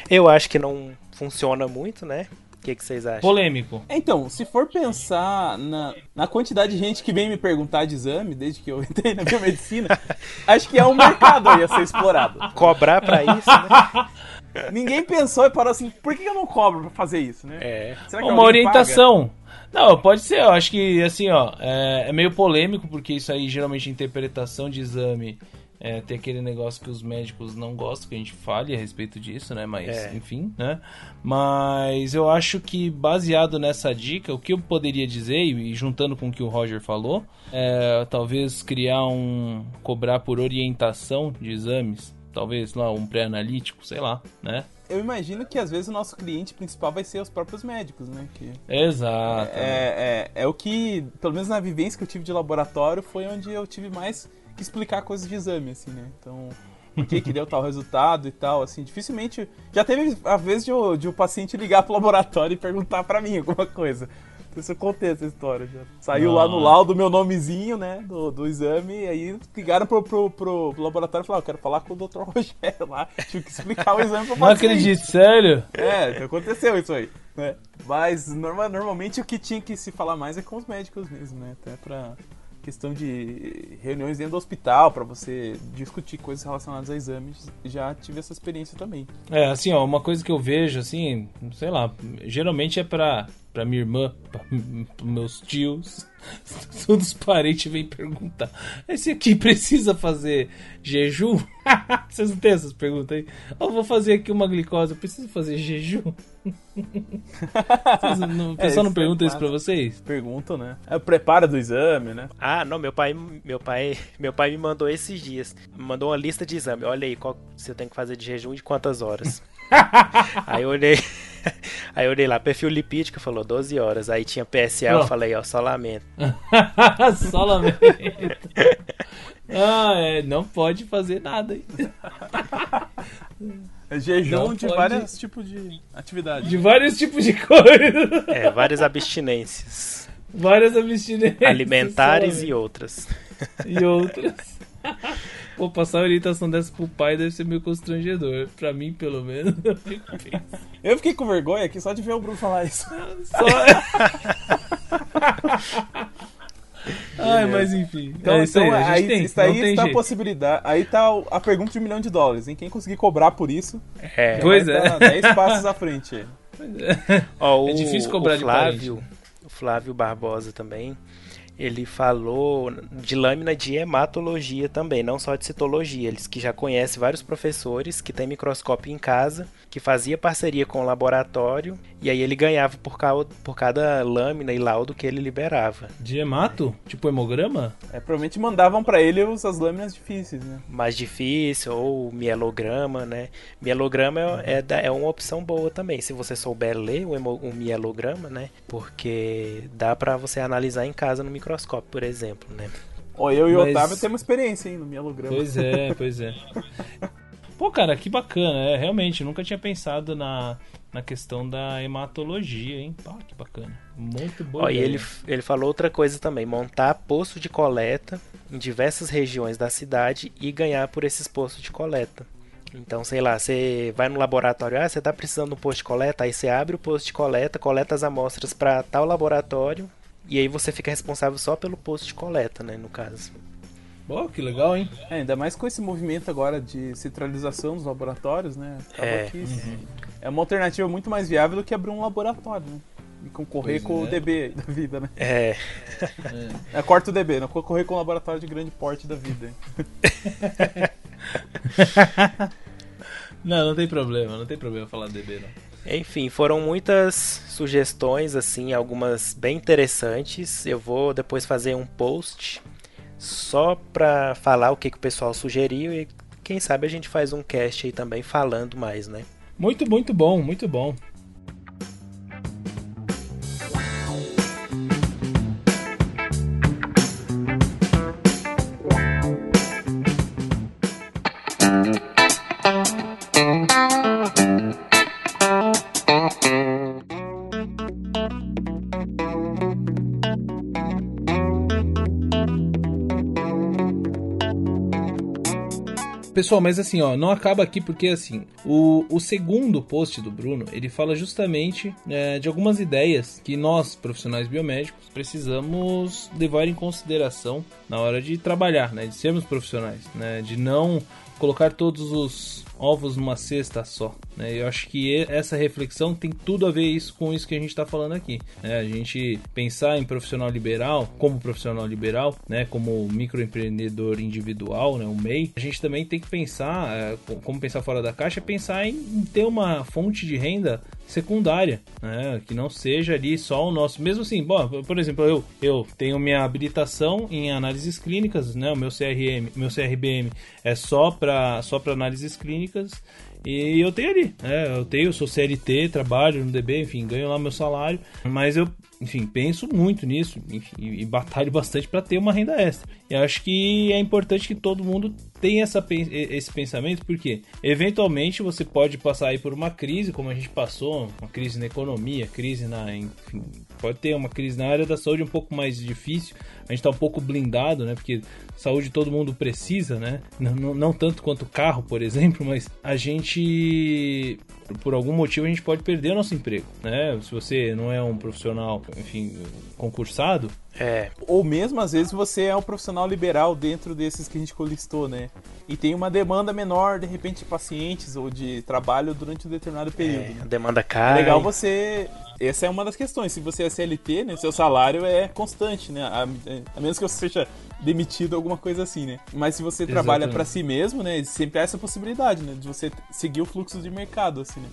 Eu acho que não funciona muito, né? O que, que vocês acham? Polêmico. Então, se for pensar na, na quantidade de gente que vem me perguntar de exame, desde que eu entrei na biomedicina, acho que é um mercado aí a ser explorado. Cobrar para isso, né? Ninguém pensou e parou assim, por que eu não cobro pra fazer isso, né? É. Uma orientação. Paga? Não, pode ser, eu acho que assim, ó, é, é meio polêmico, porque isso aí geralmente é interpretação de exame é, tem aquele negócio que os médicos não gostam que a gente fale a respeito disso, né? Mas, é. enfim, né? Mas eu acho que baseado nessa dica, o que eu poderia dizer, e juntando com o que o Roger falou, é talvez criar um. cobrar por orientação de exames. Talvez lá um pré-analítico, sei lá, né? Eu imagino que às vezes o nosso cliente principal vai ser os próprios médicos, né? Que Exato. É, é, é, o que, pelo menos na vivência que eu tive de laboratório, foi onde eu tive mais que explicar coisas de exame, assim, né? Então, por que, que deu tal resultado e tal, assim, dificilmente. Já teve a vez de o, de o paciente ligar pro laboratório e perguntar para mim alguma coisa. Isso eu contei essa história já. Saiu Não. lá no laudo meu nomezinho, né, do, do exame, e aí ligaram pro, pro, pro laboratório e falaram: Eu quero falar com o Dr. Rogério lá. Tive que explicar o exame pro paciente. Não acredito, sério? É, aconteceu isso aí. Né? Mas norma, normalmente o que tinha que se falar mais é com os médicos mesmo, né? Até pra questão de reuniões dentro do hospital para você discutir coisas relacionadas a exames, já tive essa experiência também. É, assim, ó, uma coisa que eu vejo, assim, sei lá, geralmente é para para minha irmã, para meus tios, todos os parentes vêm perguntar: esse aqui precisa fazer jejum? Vocês não têm essas perguntas aí? Eu vou fazer aqui uma glicose, eu preciso fazer jejum? não, o pessoal é, não pergunta é isso pra vocês? Perguntam, né? É o preparo do exame, né? Ah, não, meu pai, meu pai, meu pai me mandou esses dias. Me mandou uma lista de exame. Olha aí, qual você tem que fazer de jejum de quantas horas. aí eu olhei. Aí eu olhei lá, perfil lipídico, falou 12 horas. Aí tinha PSA, eu falei, ó, só lamento. só lamento. ah, é, não pode fazer nada aí. É jejum não de pode... vários tipos de atividades. De vários tipos de coisas. É, várias abstinências. Várias abstinências. Alimentares e outras. E outras. Pô, passar a orientação dessa pro pai deve ser meio constrangedor. Pra mim, pelo menos. Eu fiquei com vergonha aqui só de ver o Bruno falar isso. Só... Ai, mas enfim. Então, é isso então, aí, aí tem, isso aí está a possibilidade. Aí tá a pergunta de um milhão de dólares, em quem conseguir cobrar por isso. É. Pois é. 10 passos à frente. Ó, o, é difícil cobrar o Flávio, de O Flávio Barbosa também ele falou de lâmina de hematologia também, não só de citologia. Eles que já conhece vários professores que têm microscópio em casa, que fazia parceria com o laboratório e aí ele ganhava por, cada, por cada lâmina e laudo que ele liberava. De hemato? Tipo hemograma? É, provavelmente mandavam para ele as lâminas difíceis, né? Mais difícil, ou mielograma, né? Mielograma é, é, é uma opção boa também, se você souber ler o, o mielograma, né? Porque dá para você analisar em casa no microscópio, por exemplo, né? Ó, eu e o Mas... Otávio temos experiência, hein, no mielograma. Pois é, pois é. Pô, cara, que bacana, é, realmente, nunca tinha pensado na, na questão da hematologia, hein? Pá, que bacana. Muito bom. Ó, e ele, ele falou outra coisa também: montar posto de coleta em diversas regiões da cidade e ganhar por esses postos de coleta. Então, sei lá, você vai no laboratório, ah, você está precisando de um posto de coleta, aí você abre o posto de coleta, coleta as amostras para tal laboratório, e aí você fica responsável só pelo posto de coleta, né, no caso. Pô, que legal, hein? É, ainda mais com esse movimento agora de centralização dos laboratórios, né? é. Uhum. é uma alternativa muito mais viável do que abrir um laboratório, né? E concorrer pois com é. o DB da vida, né? É. é. corta o DB, não concorrer com o laboratório de grande porte da vida. não, não tem problema, não tem problema falar DB, não. Enfim, foram muitas sugestões, assim, algumas bem interessantes. Eu vou depois fazer um post só pra falar o que, que o pessoal sugeriu e quem sabe a gente faz um cast aí também falando mais, né? Muito, muito bom, muito bom. Pessoal, mas assim, ó, não acaba aqui porque assim, o, o segundo post do Bruno, ele fala justamente é, de algumas ideias que nós, profissionais biomédicos, precisamos levar em consideração na hora de trabalhar, né, de sermos profissionais, né, de não colocar todos os ovos numa cesta só. Né? Eu acho que essa reflexão tem tudo a ver isso com isso que a gente está falando aqui. Né? A gente pensar em profissional liberal, como profissional liberal, né? como microempreendedor individual, né? o MEI, a gente também tem que pensar, é, como pensar fora da caixa, pensar em ter uma fonte de renda secundária, né? Que não seja ali só o nosso. Mesmo assim, bom, por exemplo, eu, eu tenho minha habilitação em análises clínicas, né? O meu CRM, meu CRBM é só para só análises clínicas e eu tenho ali, né? Eu tenho, sou CLT, trabalho no DB, enfim, ganho lá meu salário, mas eu enfim, penso muito nisso enfim, e batalho bastante para ter uma renda extra. E acho que é importante que todo mundo tenha essa, esse pensamento, porque eventualmente você pode passar aí por uma crise, como a gente passou, uma crise na economia, crise na. Enfim, pode ter uma crise na área da saúde um pouco mais difícil. A gente está um pouco blindado, né? Porque saúde todo mundo precisa, né? Não, não, não tanto quanto carro, por exemplo, mas a gente por algum motivo a gente pode perder o nosso emprego, né? Se você não é um profissional, enfim, concursado. É. Ou mesmo às vezes você é um profissional liberal dentro desses que a gente colistou, né? E tem uma demanda menor, de repente, de pacientes ou de trabalho durante um determinado período. É, a demanda cai. É legal você. Essa é uma das questões. Se você é CLT, né, seu salário é constante, né? A, a menos que você seja demitido, alguma coisa assim, né? Mas se você Exatamente. trabalha para si mesmo, né? Sempre há essa possibilidade, né? De você seguir o fluxo de mercado, assim, né?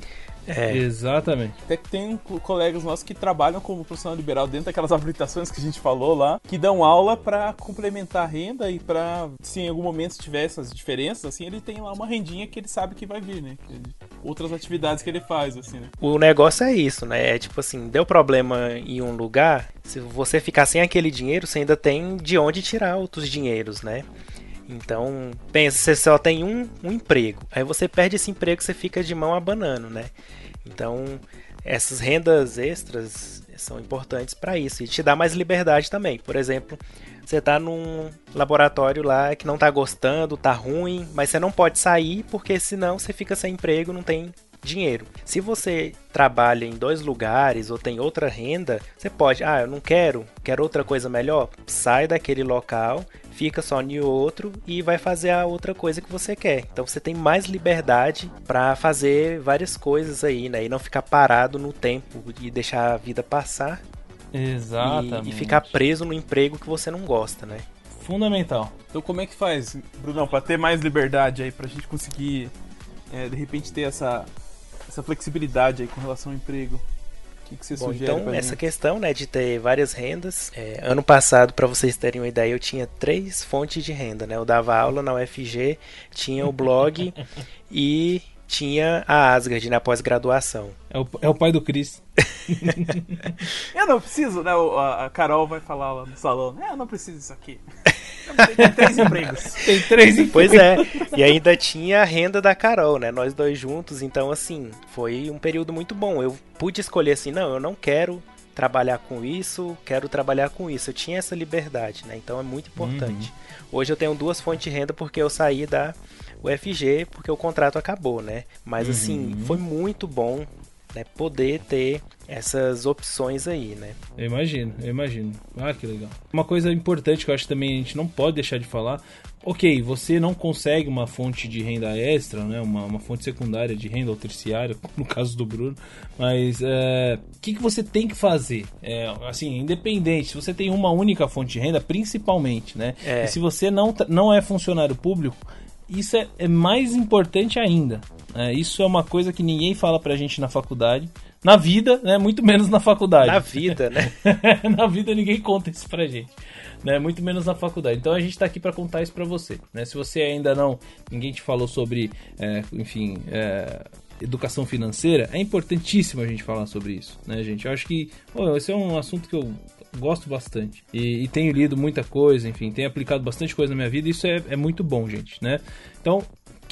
É. Exatamente. Até que tem colegas nossos que trabalham como profissional liberal dentro daquelas habilitações que a gente falou lá, que dão aula para complementar a renda e para, se em algum momento tiver essas diferenças, assim, ele tem lá uma rendinha que ele sabe que vai vir, né? Outras atividades que ele faz, assim, né? O negócio é isso, né? É tipo assim, deu problema em um lugar, se você ficar sem aquele dinheiro, você ainda tem de onde tirar outros dinheiros, né? Então, pensa, você só tem um, um emprego. Aí você perde esse emprego, você fica de mão abanando, né? Então, essas rendas extras são importantes para isso e te dá mais liberdade também. Por exemplo, você está num laboratório lá que não está gostando, está ruim, mas você não pode sair porque senão você fica sem emprego, não tem dinheiro. Se você trabalha em dois lugares ou tem outra renda, você pode, ah, eu não quero, quero outra coisa melhor, sai daquele local, fica só em outro e vai fazer a outra coisa que você quer. Então você tem mais liberdade para fazer várias coisas aí, né? E não ficar parado no tempo e deixar a vida passar. Exatamente. E, e ficar preso no emprego que você não gosta, né? Fundamental. Então como é que faz, Brunão, para ter mais liberdade aí, pra gente conseguir é, de repente ter essa, essa flexibilidade aí com relação ao emprego? Que, que você Bom, sugere? Então, essa questão né, de ter várias rendas. É, ano passado, para vocês terem uma ideia, eu tinha três fontes de renda. Né? Eu dava aula na UFG, tinha o blog e tinha a Asgard na pós-graduação. É o, é o pai do Chris. eu não preciso, né? A Carol vai falar lá no salão. É, eu não preciso disso aqui. Tem três empregos. Tem três empregos. Pois é. E ainda tinha a renda da Carol, né? Nós dois juntos. Então, assim, foi um período muito bom. Eu pude escolher assim, não, eu não quero trabalhar com isso, quero trabalhar com isso. Eu tinha essa liberdade, né? Então é muito importante. Uhum. Hoje eu tenho duas fontes de renda porque eu saí da UFG porque o contrato acabou, né? Mas assim, uhum. foi muito bom né, poder ter essas opções aí, né? Eu imagino, eu imagino. Ah, que legal. Uma coisa importante que eu acho que também a gente não pode deixar de falar. Ok, você não consegue uma fonte de renda extra, né? Uma, uma fonte secundária de renda ou terciária, no caso do Bruno. Mas o é, que, que você tem que fazer? É, assim, independente, se você tem uma única fonte de renda, principalmente, né? É. E se você não, não é funcionário público, isso é, é mais importante ainda. É, isso é uma coisa que ninguém fala pra gente na faculdade. Na vida, né? Muito menos na faculdade. Na vida, né? na vida ninguém conta isso pra gente. Né? Muito menos na faculdade. Então a gente tá aqui para contar isso pra você. Né? Se você ainda não. Ninguém te falou sobre. É, enfim. É, educação financeira, é importantíssimo a gente falar sobre isso, né, gente? Eu acho que oh, esse é um assunto que eu gosto bastante. E, e, tenho lido muita coisa, enfim, tenho aplicado bastante coisa na minha vida e isso é, é muito bom, gente, né? Então,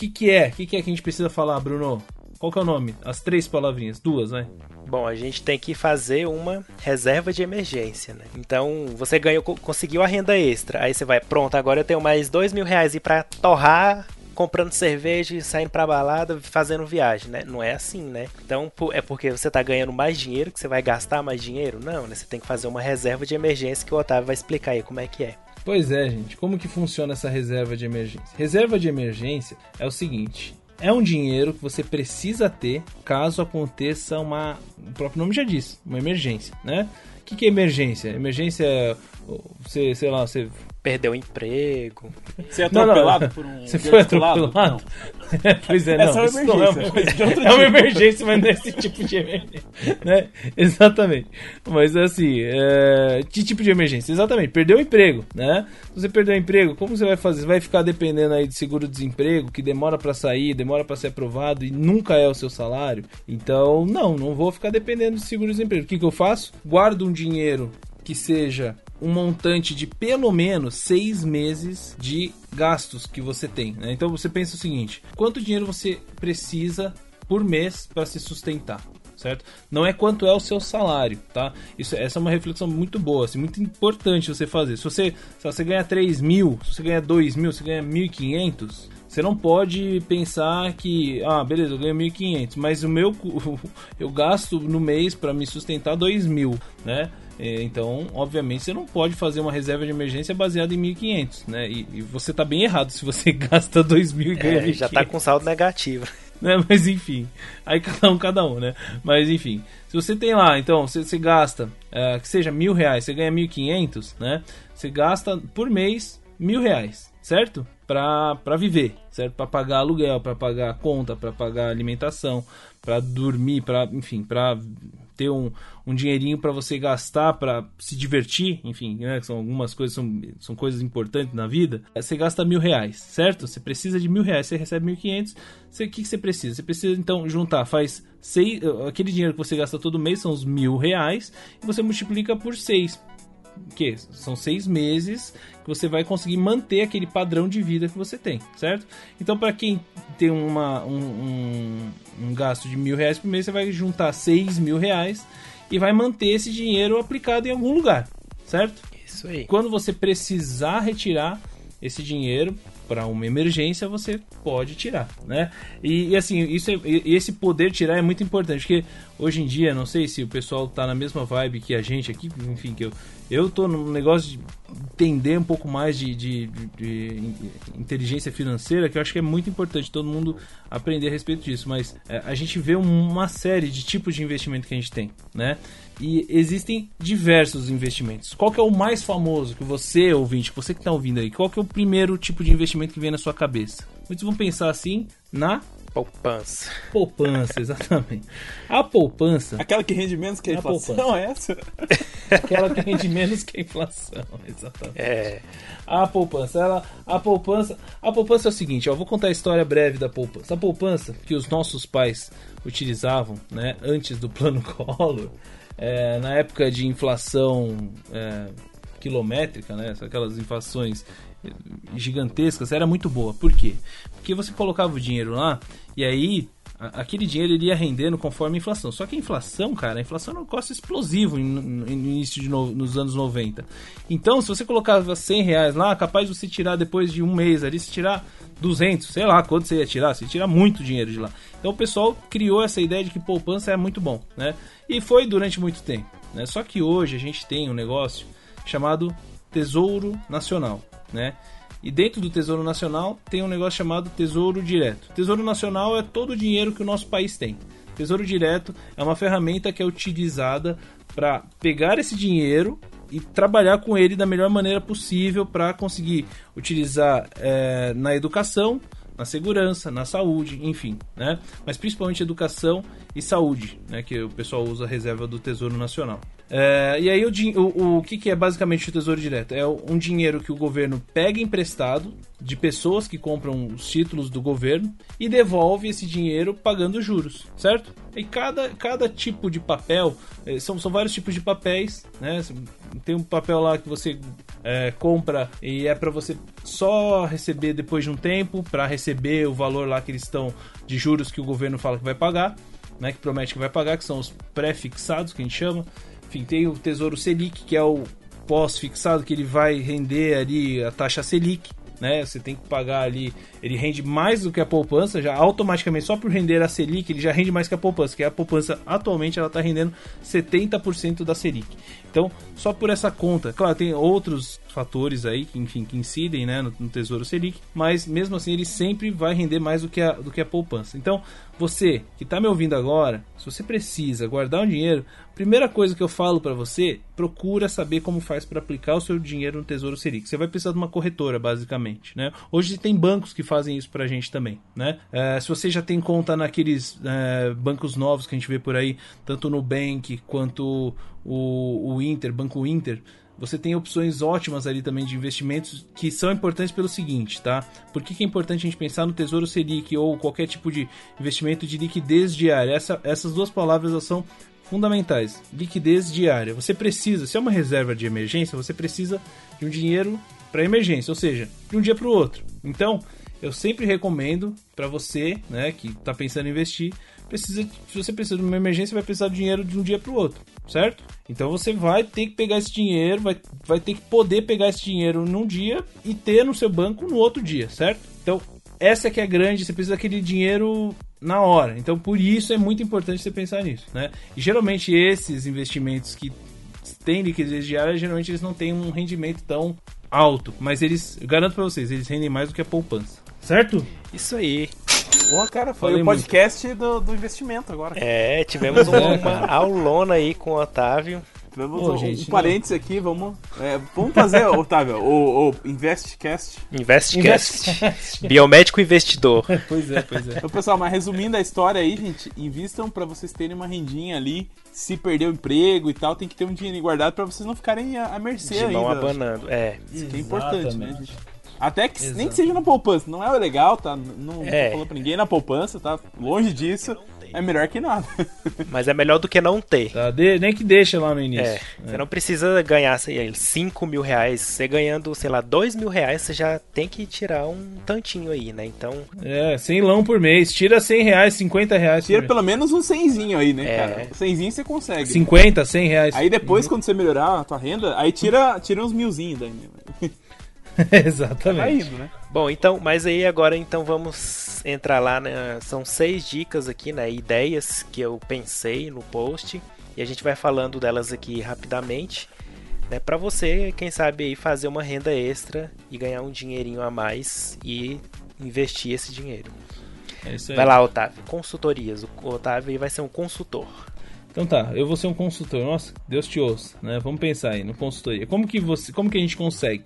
que, que é? O que, que é que a gente precisa falar, Bruno? Qual que é o nome? As três palavrinhas, duas, né? Bom, a gente tem que fazer uma reserva de emergência, né? Então, você ganhou, conseguiu a renda extra. Aí você vai, pronto, agora eu tenho mais dois mil reais para torrar comprando cerveja e saindo pra balada, fazendo viagem, né? Não é assim, né? Então, é porque você tá ganhando mais dinheiro que você vai gastar mais dinheiro? Não, né? Você tem que fazer uma reserva de emergência que o Otávio vai explicar aí como é que é. Pois é, gente. Como que funciona essa reserva de emergência? Reserva de emergência é o seguinte: é um dinheiro que você precisa ter caso aconteça uma. O próprio nome já diz, uma emergência, né? O que, que é emergência? Emergência é. Você, sei lá, você perdeu o emprego. Você é atropelado não, não. por um. Você foi atropelado? Não. pois é, não. Essa é uma emergência. É, é, uma emergência, mas não é esse tipo de emergência. Né? Exatamente. Mas assim, é... que tipo de emergência? Exatamente, perdeu o emprego, né? Se você perdeu o emprego, como você vai fazer? Você vai ficar dependendo aí de seguro-desemprego, que demora para sair, demora para ser aprovado e nunca é o seu salário. Então, não, não vou ficar dependendo de seguro-desemprego. O que, que eu faço? Guardo um dinheiro que seja um montante de pelo menos seis meses de gastos que você tem. Né? Então você pensa o seguinte: quanto dinheiro você precisa por mês para se sustentar? Certo? Não é quanto é o seu salário, tá? Isso, essa é uma reflexão muito boa, assim, muito importante você fazer. Se você, se você ganha 3 mil, se você ganha 2 mil, se você ganha 1.500, você não pode pensar que, ah, beleza, eu ganho 1.500, mas o meu eu gasto no mês para me sustentar 2 mil, né? É, então, obviamente, você não pode fazer uma reserva de emergência baseada em 1.500, né? E, e você está bem errado se você gasta 2.000 e ganha é, Já está com saldo negativo. Né? Mas enfim, aí cada um, cada um, né? Mas enfim, se você tem lá, então, você, você gasta, é, que seja mil reais, você ganha 1.500, né? Você gasta por mês mil reais, certo? Para viver, certo? Para pagar aluguel, para pagar conta, para pagar alimentação, para dormir, para enfim, para ter um, um dinheirinho para você gastar, para se divertir, enfim, né, são algumas coisas, são, são coisas importantes na vida, você gasta mil reais, certo? Você precisa de mil reais, você recebe mil quinhentos, o que, que você precisa? Você precisa então juntar, faz seis, aquele dinheiro que você gasta todo mês são os mil reais, e você multiplica por seis, que são seis meses que você vai conseguir manter aquele padrão de vida que você tem, certo? Então, para quem tem uma, um, um, um, gasto de mil reais por mês, você vai juntar seis mil reais e vai manter esse dinheiro aplicado em algum lugar, certo? Isso aí. Quando você precisar retirar esse dinheiro, para uma emergência, você pode tirar, né? E, e assim, isso é, e esse poder tirar é muito importante, porque hoje em dia, não sei se o pessoal tá na mesma vibe que a gente aqui, enfim, que eu, eu tô num negócio de entender um pouco mais de, de, de, de, inteligência financeira, que eu acho que é muito importante todo mundo aprender a respeito disso. Mas é, a gente vê uma série de tipos de investimento que a gente tem, né? E existem diversos investimentos. Qual que é o mais famoso que você, ouvinte, você que está ouvindo aí, qual que é o primeiro tipo de investimento que vem na sua cabeça? Muitos vão pensar assim na Poupança. Poupança, exatamente. A poupança. Aquela que rende menos que a, a inflação, poupança. é essa? Aquela que rende menos que a inflação, exatamente. É. A poupança, ela. A poupança. A poupança é o seguinte, ó, vou contar a história breve da poupança. A poupança que os nossos pais utilizavam, né, antes do plano Collor, é, na época de inflação é, quilométrica, né, aquelas inflações gigantescas era muito boa. Por quê? Porque você colocava o dinheiro lá e aí aquele dinheiro iria rendendo conforme a inflação. Só que a inflação, cara, a inflação é um negócio explosivo no, no início de no, nos anos 90. Então, se você colocava 100 reais lá, capaz de você tirar depois de um mês ali, se tirar 200, sei lá quanto você ia tirar, você tira muito dinheiro de lá. Então o pessoal criou essa ideia de que poupança é muito bom, né? E foi durante muito tempo, né? Só que hoje a gente tem um negócio chamado Tesouro Nacional né? E dentro do Tesouro Nacional tem um negócio chamado Tesouro Direto. Tesouro Nacional é todo o dinheiro que o nosso país tem. Tesouro Direto é uma ferramenta que é utilizada para pegar esse dinheiro e trabalhar com ele da melhor maneira possível para conseguir utilizar é, na educação, na segurança, na saúde, enfim, né? Mas principalmente educação e saúde, né? Que o pessoal usa a reserva do Tesouro Nacional. É, e aí o, o, o que, que é basicamente o Tesouro Direto? É um dinheiro que o governo pega emprestado de pessoas que compram os títulos do governo e devolve esse dinheiro pagando juros, certo? E cada, cada tipo de papel, é, são, são vários tipos de papéis, né? Tem um papel lá que você é, compra e é para você só receber depois de um tempo, para receber o valor lá que eles estão de juros que o governo fala que vai pagar, né? Que promete que vai pagar, que são os pré-fixados que a gente chama. Enfim, tem o Tesouro Selic, que é o pós-fixado, que ele vai render ali a taxa Selic né? Você tem que pagar ali, ele rende mais do que a poupança, já automaticamente só por render a Selic, ele já rende mais que a poupança, que a poupança atualmente ela está rendendo 70% da Selic. Então, só por essa conta, claro, tem outros fatores aí que, enfim, que incidem, né, no, no Tesouro Selic, mas mesmo assim ele sempre vai render mais do que a, do que a poupança. Então, você que está me ouvindo agora, se você precisa guardar um dinheiro, primeira coisa que eu falo para você, procura saber como faz para aplicar o seu dinheiro no Tesouro Selic. Você vai precisar de uma corretora, basicamente, né? Hoje tem bancos que fazem isso para a gente também, né? É, se você já tem conta naqueles é, bancos novos que a gente vê por aí, tanto no Bank quanto o, o Inter, Banco Inter, você tem opções ótimas ali também de investimentos que são importantes pelo seguinte, tá? Por que, que é importante a gente pensar no Tesouro Selic ou qualquer tipo de investimento de liquidez diária? Essa, essas duas palavras são fundamentais. Liquidez diária. Você precisa, se é uma reserva de emergência, você precisa de um dinheiro para emergência, ou seja, de um dia para o outro. Então, eu sempre recomendo para você, né, que está pensando em investir, precisa, se você precisa de uma emergência, vai precisar de dinheiro de um dia para o outro, certo? Então você vai ter que pegar esse dinheiro, vai, vai ter que poder pegar esse dinheiro num dia e ter no seu banco no outro dia, certo? Então essa que é grande, você precisa daquele dinheiro na hora. Então por isso é muito importante você pensar nisso, né? E geralmente esses investimentos que têm liquidez diária, geralmente eles não têm um rendimento tão alto, mas eles, garanto para vocês, eles rendem mais do que a poupança. Certo? Isso aí. Boa, cara, foi Falei o podcast do, do, investimento agora. É, tivemos uma aulona aí com o Otávio. Tivemos um, gente, um parênteses aqui, vamos, é, vamos fazer, Otávio, o, o Investcast. Investcast. Biomédico investidor. pois é, pois é. Então, pessoal, mas resumindo a história aí, gente, invistam para vocês terem uma rendinha ali. Se perder o emprego e tal, tem que ter um dinheiro guardado para vocês não ficarem à, mercê De ainda. abanando, é. Isso que é importante, né, gente? Até que Exato. nem que seja na poupança. Não é legal, tá? Não é. tô falando pra ninguém na poupança, tá? Longe disso. É melhor que nada. Mas é melhor do que não ter. Tá, de, nem que deixa lá no início. É, é. Você não precisa ganhar sei, 5 mil reais. Você ganhando, sei lá, 2 mil reais, você já tem que tirar um tantinho aí, né? Então. É, 100 lão por mês. Tira 100 reais, 50 reais. Tira pelo menos um 100zinho aí, né, é. cara? 100zinho você consegue. 50, 100 reais. Aí depois, uhum. quando você melhorar a tua renda, aí tira, tira uns milzinhos daí, né? Exatamente. Tá indo, né? Bom, então, mas aí agora então vamos entrar lá, né? São seis dicas aqui, né? Ideias que eu pensei no post. E a gente vai falando delas aqui rapidamente. Né, para você, quem sabe aí fazer uma renda extra e ganhar um dinheirinho a mais e investir esse dinheiro. É vai lá, Otávio. Consultorias. O Otávio vai ser um consultor. Então tá, eu vou ser um consultor. Nossa, Deus te ouça, né? Vamos pensar aí no consultoria. Como que você, como que a gente consegue,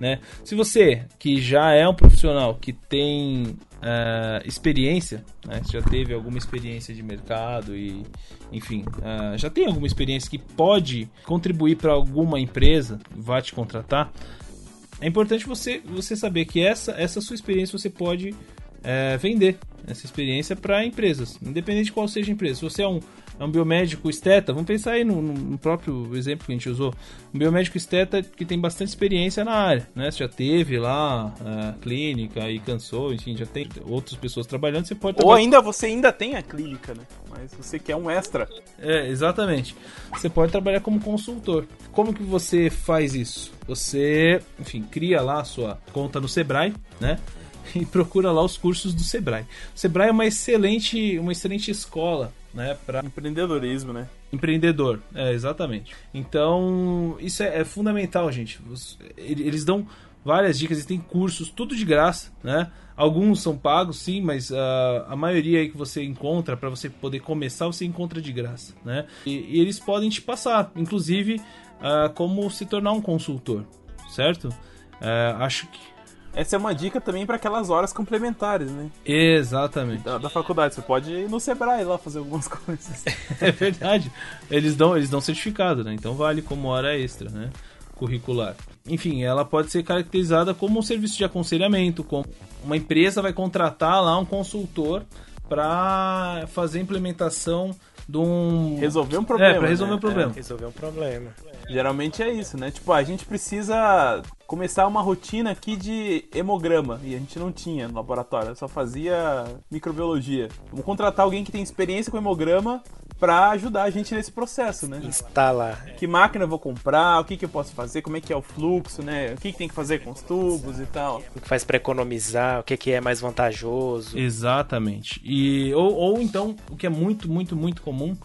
né? Se você que já é um profissional que tem uh, experiência, né? já teve alguma experiência de mercado e, enfim, uh, já tem alguma experiência que pode contribuir para alguma empresa, vá te contratar. É importante você, você saber que essa, essa sua experiência você pode uh, vender essa experiência para empresas, independente de qual seja a empresa. Se você é um é um biomédico esteta, vamos pensar aí no, no, próprio exemplo que a gente usou, um biomédico esteta que tem bastante experiência na área, né? Você já teve lá a clínica e cansou, enfim, já tem outras pessoas trabalhando, você pode... Ou ainda, você ainda tem a clínica, né? Mas você quer um extra. É, exatamente. Você pode trabalhar como consultor. Como que você faz isso? Você, enfim, cria lá a sua conta no Sebrae, né? E procura lá os cursos do Sebrae. O Sebrae é uma excelente, uma excelente escola né, para empreendedorismo, né? Empreendedor, é, exatamente. Então, isso é, é fundamental, gente. Eles dão várias dicas e tem cursos, tudo de graça, né? Alguns são pagos, sim, mas uh, a maioria aí que você encontra para você poder começar, você encontra de graça, né? E, e eles podem te passar, inclusive, uh, como se tornar um consultor, certo? Uh, acho que essa é uma dica também para aquelas horas complementares, né? Exatamente. Da, da, faculdade. Você pode ir no Sebrae lá fazer algumas coisas. é verdade. Eles dão, eles dão certificado, né? Então vale como hora extra, né? Curricular. Enfim, ela pode ser caracterizada como um serviço de aconselhamento, como uma empresa vai contratar lá um consultor para fazer a implementação de um. Resolver um problema. É, para resolver né? um problema. É, resolver um problema. Geralmente é isso, né? Tipo, a gente precisa começar uma rotina aqui de hemograma e a gente não tinha no laboratório, só fazia microbiologia. Vamos contratar alguém que tem experiência com hemograma para ajudar a gente nesse processo, né? Instalar. Que máquina eu vou comprar, o que, que eu posso fazer, como é que é o fluxo, né? O que, que tem que fazer com os tubos e tal. O que faz para economizar, o que, que é mais vantajoso. Exatamente. E, ou, ou então, o que é muito, muito, muito comum,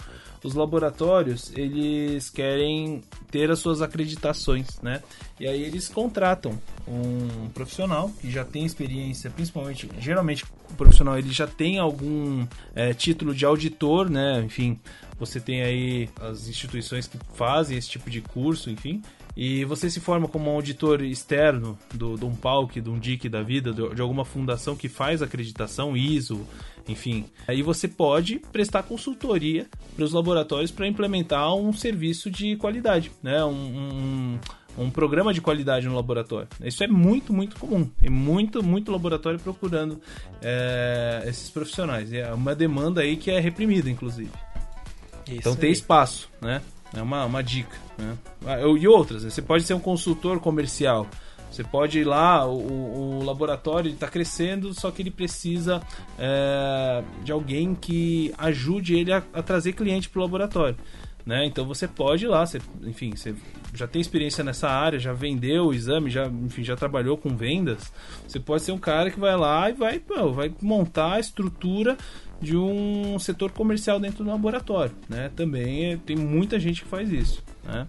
os laboratórios eles querem ter as suas acreditações, né? E aí eles contratam um profissional que já tem experiência, principalmente, geralmente o profissional ele já tem algum é, título de auditor, né? Enfim, você tem aí as instituições que fazem esse tipo de curso, enfim. E você se forma como um auditor externo do, de um PALC, de um DIC da vida, de alguma fundação que faz acreditação, ISO, enfim. Aí você pode prestar consultoria para os laboratórios para implementar um serviço de qualidade, né? Um, um, um, programa de qualidade no laboratório. Isso é muito, muito comum. Tem muito, muito laboratório procurando é, esses profissionais. É uma demanda aí que é reprimida, inclusive. Isso então tem espaço, né? É uma, uma dica. Né? Ah, e outras, né? você pode ser um consultor comercial. Você pode ir lá, o, o laboratório está crescendo, só que ele precisa é, de alguém que ajude ele a, a trazer cliente para o laboratório. Né? Então você pode ir lá, você, enfim, você já tem experiência nessa área, já vendeu o exame, já, enfim, já trabalhou com vendas. Você pode ser um cara que vai lá e vai, pô, vai montar a estrutura de um setor comercial dentro do laboratório, né? Também tem muita gente que faz isso, né?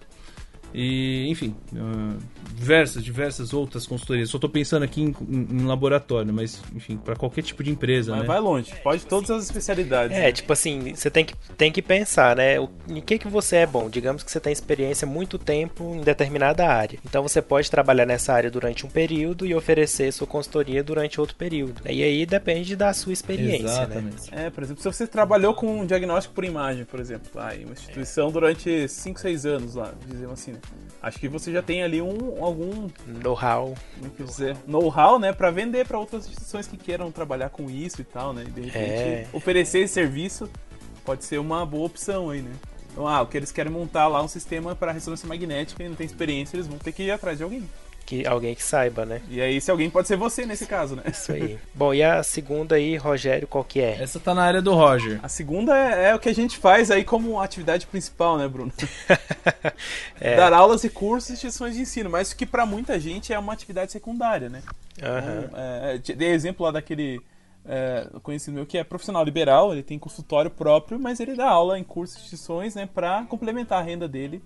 E, enfim, uh, diversas, diversas outras consultorias. Só estou pensando aqui em, em, em, laboratório, mas, enfim, para qualquer tipo de empresa, mas né? vai longe, pode todas as especialidades. É, né? tipo assim, você tem que, tem que pensar, né? O, em que, que você é bom? Digamos que você tem experiência muito tempo em determinada área. Então você pode trabalhar nessa área durante um período e oferecer sua consultoria durante outro período. E aí depende da sua experiência, né? Exatamente. né? É, por exemplo, se você trabalhou com um diagnóstico por imagem, por exemplo, lá, em uma instituição durante 5, 6 anos lá, dizemos assim, né? acho que você já tem ali um algum know-how, know-how, né, para vender para outras instituições que queiram trabalhar com isso e tal, né? E de repente é. oferecer esse serviço pode ser uma boa opção aí, né? Então, ah, o que eles querem montar lá um sistema para ressonância magnética e não tem experiência, eles vão ter que ir atrás de alguém. Que alguém que saiba, né? E aí, se alguém pode ser você nesse caso, né? Isso aí. Bom, e a segunda aí, Rogério, qual que é? Essa tá na área do Roger. A segunda é, é o que a gente faz aí como atividade principal, né, Bruno? é. Dar aulas e cursos e instituições de ensino, mas que para muita gente é uma atividade secundária, né? Uhum. Então, é, dei exemplo lá daquele é, conhecido meu que é profissional liberal, ele tem consultório próprio, mas ele dá aula em cursos e instituições, né, para complementar a renda dele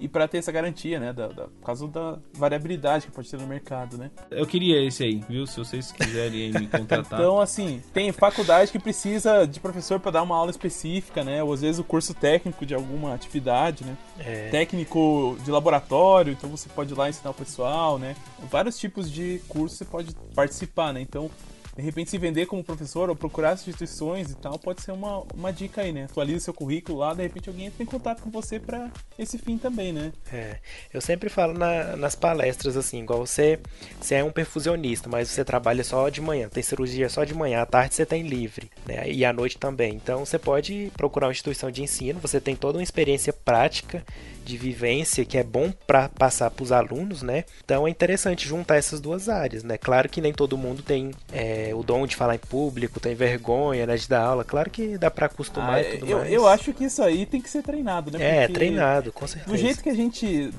e para ter essa garantia, né, da, da, por causa da variabilidade que pode ter no mercado, né? Eu queria esse aí, viu? Se vocês quiserem me contratar. então, assim, tem faculdade que precisa de professor para dar uma aula específica, né? Ou às vezes o curso técnico de alguma atividade, né? É. Técnico de laboratório, então você pode ir lá ensinar o pessoal, né? Vários tipos de cursos você pode participar, né? Então, de repente se vender como professor ou procurar instituições e tal, pode ser uma, uma dica aí, né? Atualize seu currículo lá, de repente alguém entra em contato com você para esse fim também, né? É, eu sempre falo na, nas palestras assim, igual você, você é um perfusionista, mas você trabalha só de manhã, tem cirurgia só de manhã, à tarde você tem livre, né? E à noite também. Então você pode procurar uma instituição de ensino, você tem toda uma experiência prática de vivência que é bom para passar para os alunos, né? Então é interessante juntar essas duas áreas, né? Claro que nem todo mundo tem é, o dom de falar em público, tem vergonha né, de dar aula. Claro que dá para acostumar ah, e tudo eu, mais. Eu acho que isso aí tem que ser treinado, né? É, Porque treinado, com certeza. Do jeito que a gente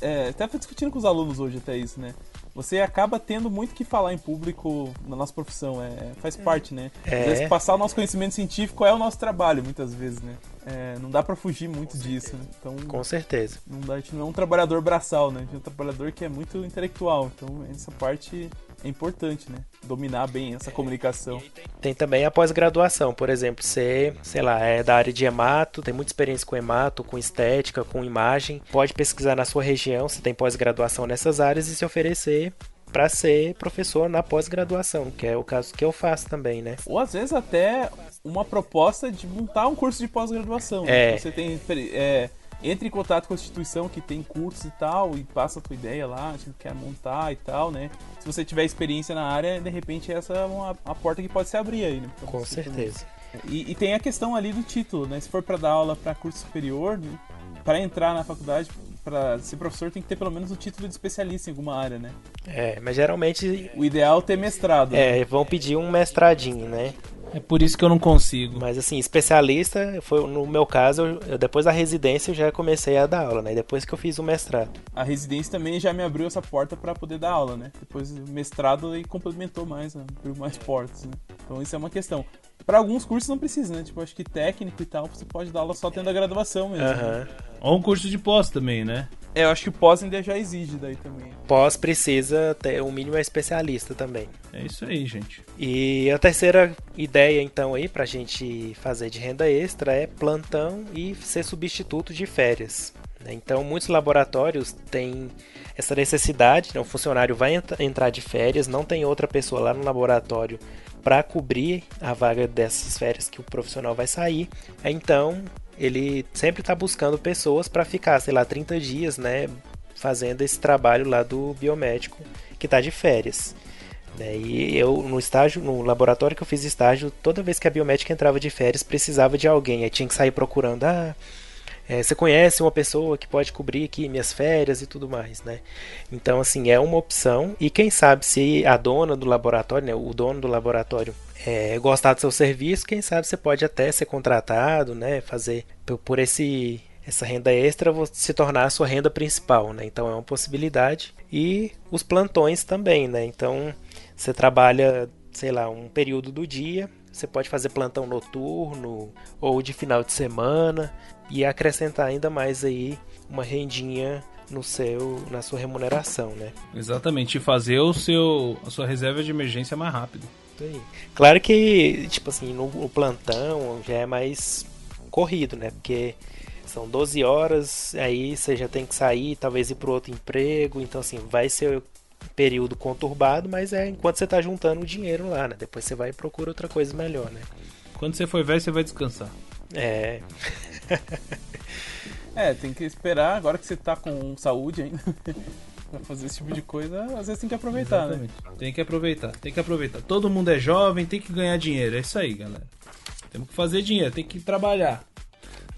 é, até discutindo com os alunos hoje até isso, né? Você acaba tendo muito que falar em público na nossa profissão, é, faz parte, né? É. Às vezes passar o nosso conhecimento científico é o nosso trabalho, muitas vezes, né? É, não dá para fugir muito disso, né? Então, Com certeza. Não dá, a gente não é um trabalhador braçal, né? A gente é um trabalhador que é muito intelectual. Então, essa parte é importante, né? Dominar bem essa comunicação. Tem também a pós-graduação, por exemplo, você, sei lá, é da área de hemato, tem muita experiência com hemato, com estética, com imagem, pode pesquisar na sua região se tem pós-graduação nessas áreas e se oferecer para ser professor na pós-graduação, que é o caso que eu faço também, né? Ou às vezes até uma proposta de montar um curso de pós-graduação. Né? É. Você tem é, entre em contato com a instituição que tem curso e tal e passa a tua ideia lá, a gente quer montar e tal, né? Se você tiver experiência na área, de repente essa é uma, uma porta que pode se abrir aí, né? Com certeza. E, e, tem a questão ali do título, né? Se for para dar aula para curso superior, né? para entrar na faculdade, para ser professor tem que ter pelo menos o título de especialista em alguma área, né? É, mas geralmente. O ideal é ter mestrado. É, né? vão pedir um mestradinho, né? É por isso que eu não consigo. Mas assim, especialista, foi no meu caso, eu, eu, depois da residência eu já comecei a dar aula, né? Depois que eu fiz o mestrado. A residência também já me abriu essa porta para poder dar aula, né? Depois o mestrado e complementou mais, né? abriu mais portas, né? Então isso é uma questão. Para alguns cursos não precisa, né? Tipo, acho que técnico e tal, você pode dar aula só tendo a graduação mesmo. Uhum. Né? Ou um curso de pós também, né? É, eu acho que o pós ainda já exige daí também. Pós precisa ter o um mínimo é especialista também. É isso aí, gente. E a terceira ideia então aí pra gente fazer de renda extra é plantão e ser substituto de férias. Né? Então, muitos laboratórios têm essa necessidade, né? o funcionário vai entrar de férias, não tem outra pessoa lá no laboratório para cobrir a vaga dessas férias que o profissional vai sair. Então, ele sempre está buscando pessoas para ficar, sei lá, 30 dias, né, fazendo esse trabalho lá do biomédico que está de férias. Né? E eu, no estágio, no laboratório que eu fiz estágio, toda vez que a biomédica entrava de férias, precisava de alguém. Aí tinha que sair procurando, ah, é, você conhece uma pessoa que pode cobrir aqui minhas férias e tudo mais, né? Então, assim, é uma opção. E quem sabe se a dona do laboratório, né, o dono do laboratório, é, gostar do seu serviço, quem sabe você pode até ser contratado, né? Fazer por esse essa renda extra se tornar a sua renda principal, né? Então é uma possibilidade. E os plantões também, né? Então você trabalha, sei lá, um período do dia, você pode fazer plantão noturno ou de final de semana e acrescentar ainda mais aí uma rendinha no seu na sua remuneração, né? Exatamente, e fazer o seu a sua reserva de emergência mais rápido. Claro que, tipo assim, no, no plantão já é mais corrido, né? Porque são 12 horas, aí você já tem que sair, talvez ir para outro emprego, então assim, vai ser período conturbado, mas é enquanto você está juntando o dinheiro lá, né? Depois você vai e procura outra coisa melhor, né? Quando você for velho, você vai descansar. É. é, tem que esperar agora que você tá com saúde ainda. pra fazer esse tipo de coisa, às vezes tem que aproveitar, né? Exatamente. né? Tem que aproveitar, tem que aproveitar. Todo mundo é jovem, tem que ganhar dinheiro. É isso aí, galera. Temos que fazer dinheiro, tem que trabalhar.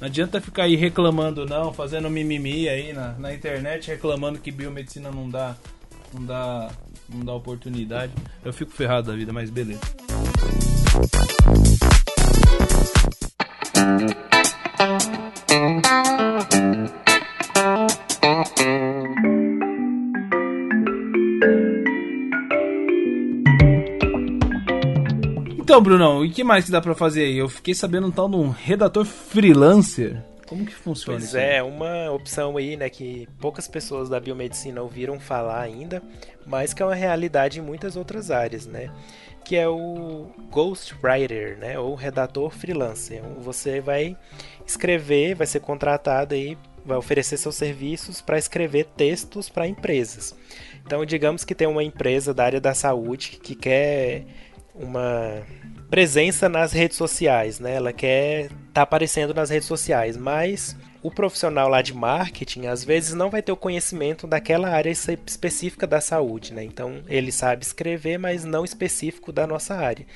Não adianta ficar aí reclamando, não, fazendo mimimi aí na, na internet, reclamando que biomedicina não dá não dá, não dá oportunidade. Eu fico ferrado da vida, mas beleza. Então, Brunão, e que mais que dá para fazer aí? Eu fiquei sabendo um tal de um redator freelancer. Como que funciona pois isso? Pois é, uma opção aí, né, que poucas pessoas da biomedicina ouviram falar ainda, mas que é uma realidade em muitas outras áreas, né? Que é o ghostwriter, né, ou redator freelancer. Você vai escrever, vai ser contratado aí, vai oferecer seus serviços para escrever textos para empresas. Então, digamos que tem uma empresa da área da saúde que quer uma presença nas redes sociais, né? Ela quer estar tá aparecendo nas redes sociais, mas o profissional lá de marketing às vezes não vai ter o conhecimento daquela área específica da saúde, né? Então ele sabe escrever, mas não específico da nossa área.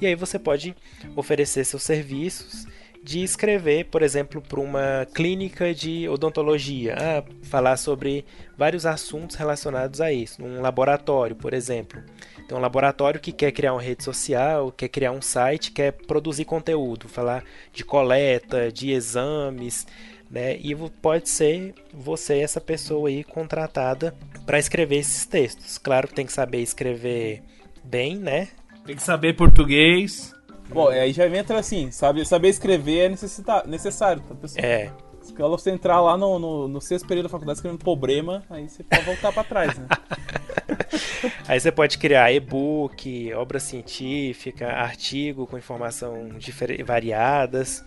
E aí você pode oferecer seus serviços de escrever, por exemplo, para uma clínica de odontologia, ah, falar sobre vários assuntos relacionados a isso, num laboratório, por exemplo. Tem um laboratório que quer criar uma rede social, quer criar um site, quer produzir conteúdo, falar de coleta, de exames, né? E pode ser você essa pessoa aí contratada para escrever esses textos. Claro que tem que saber escrever bem, né? Tem que saber português. Bom, aí já entra assim, sabe, saber escrever é necessário, tá, pessoal? É. Se você entrar lá no, no, no sexto período da faculdade escrevendo problema, aí você pode voltar para trás, né? aí você pode criar e-book, obra científica, artigo com informação variadas.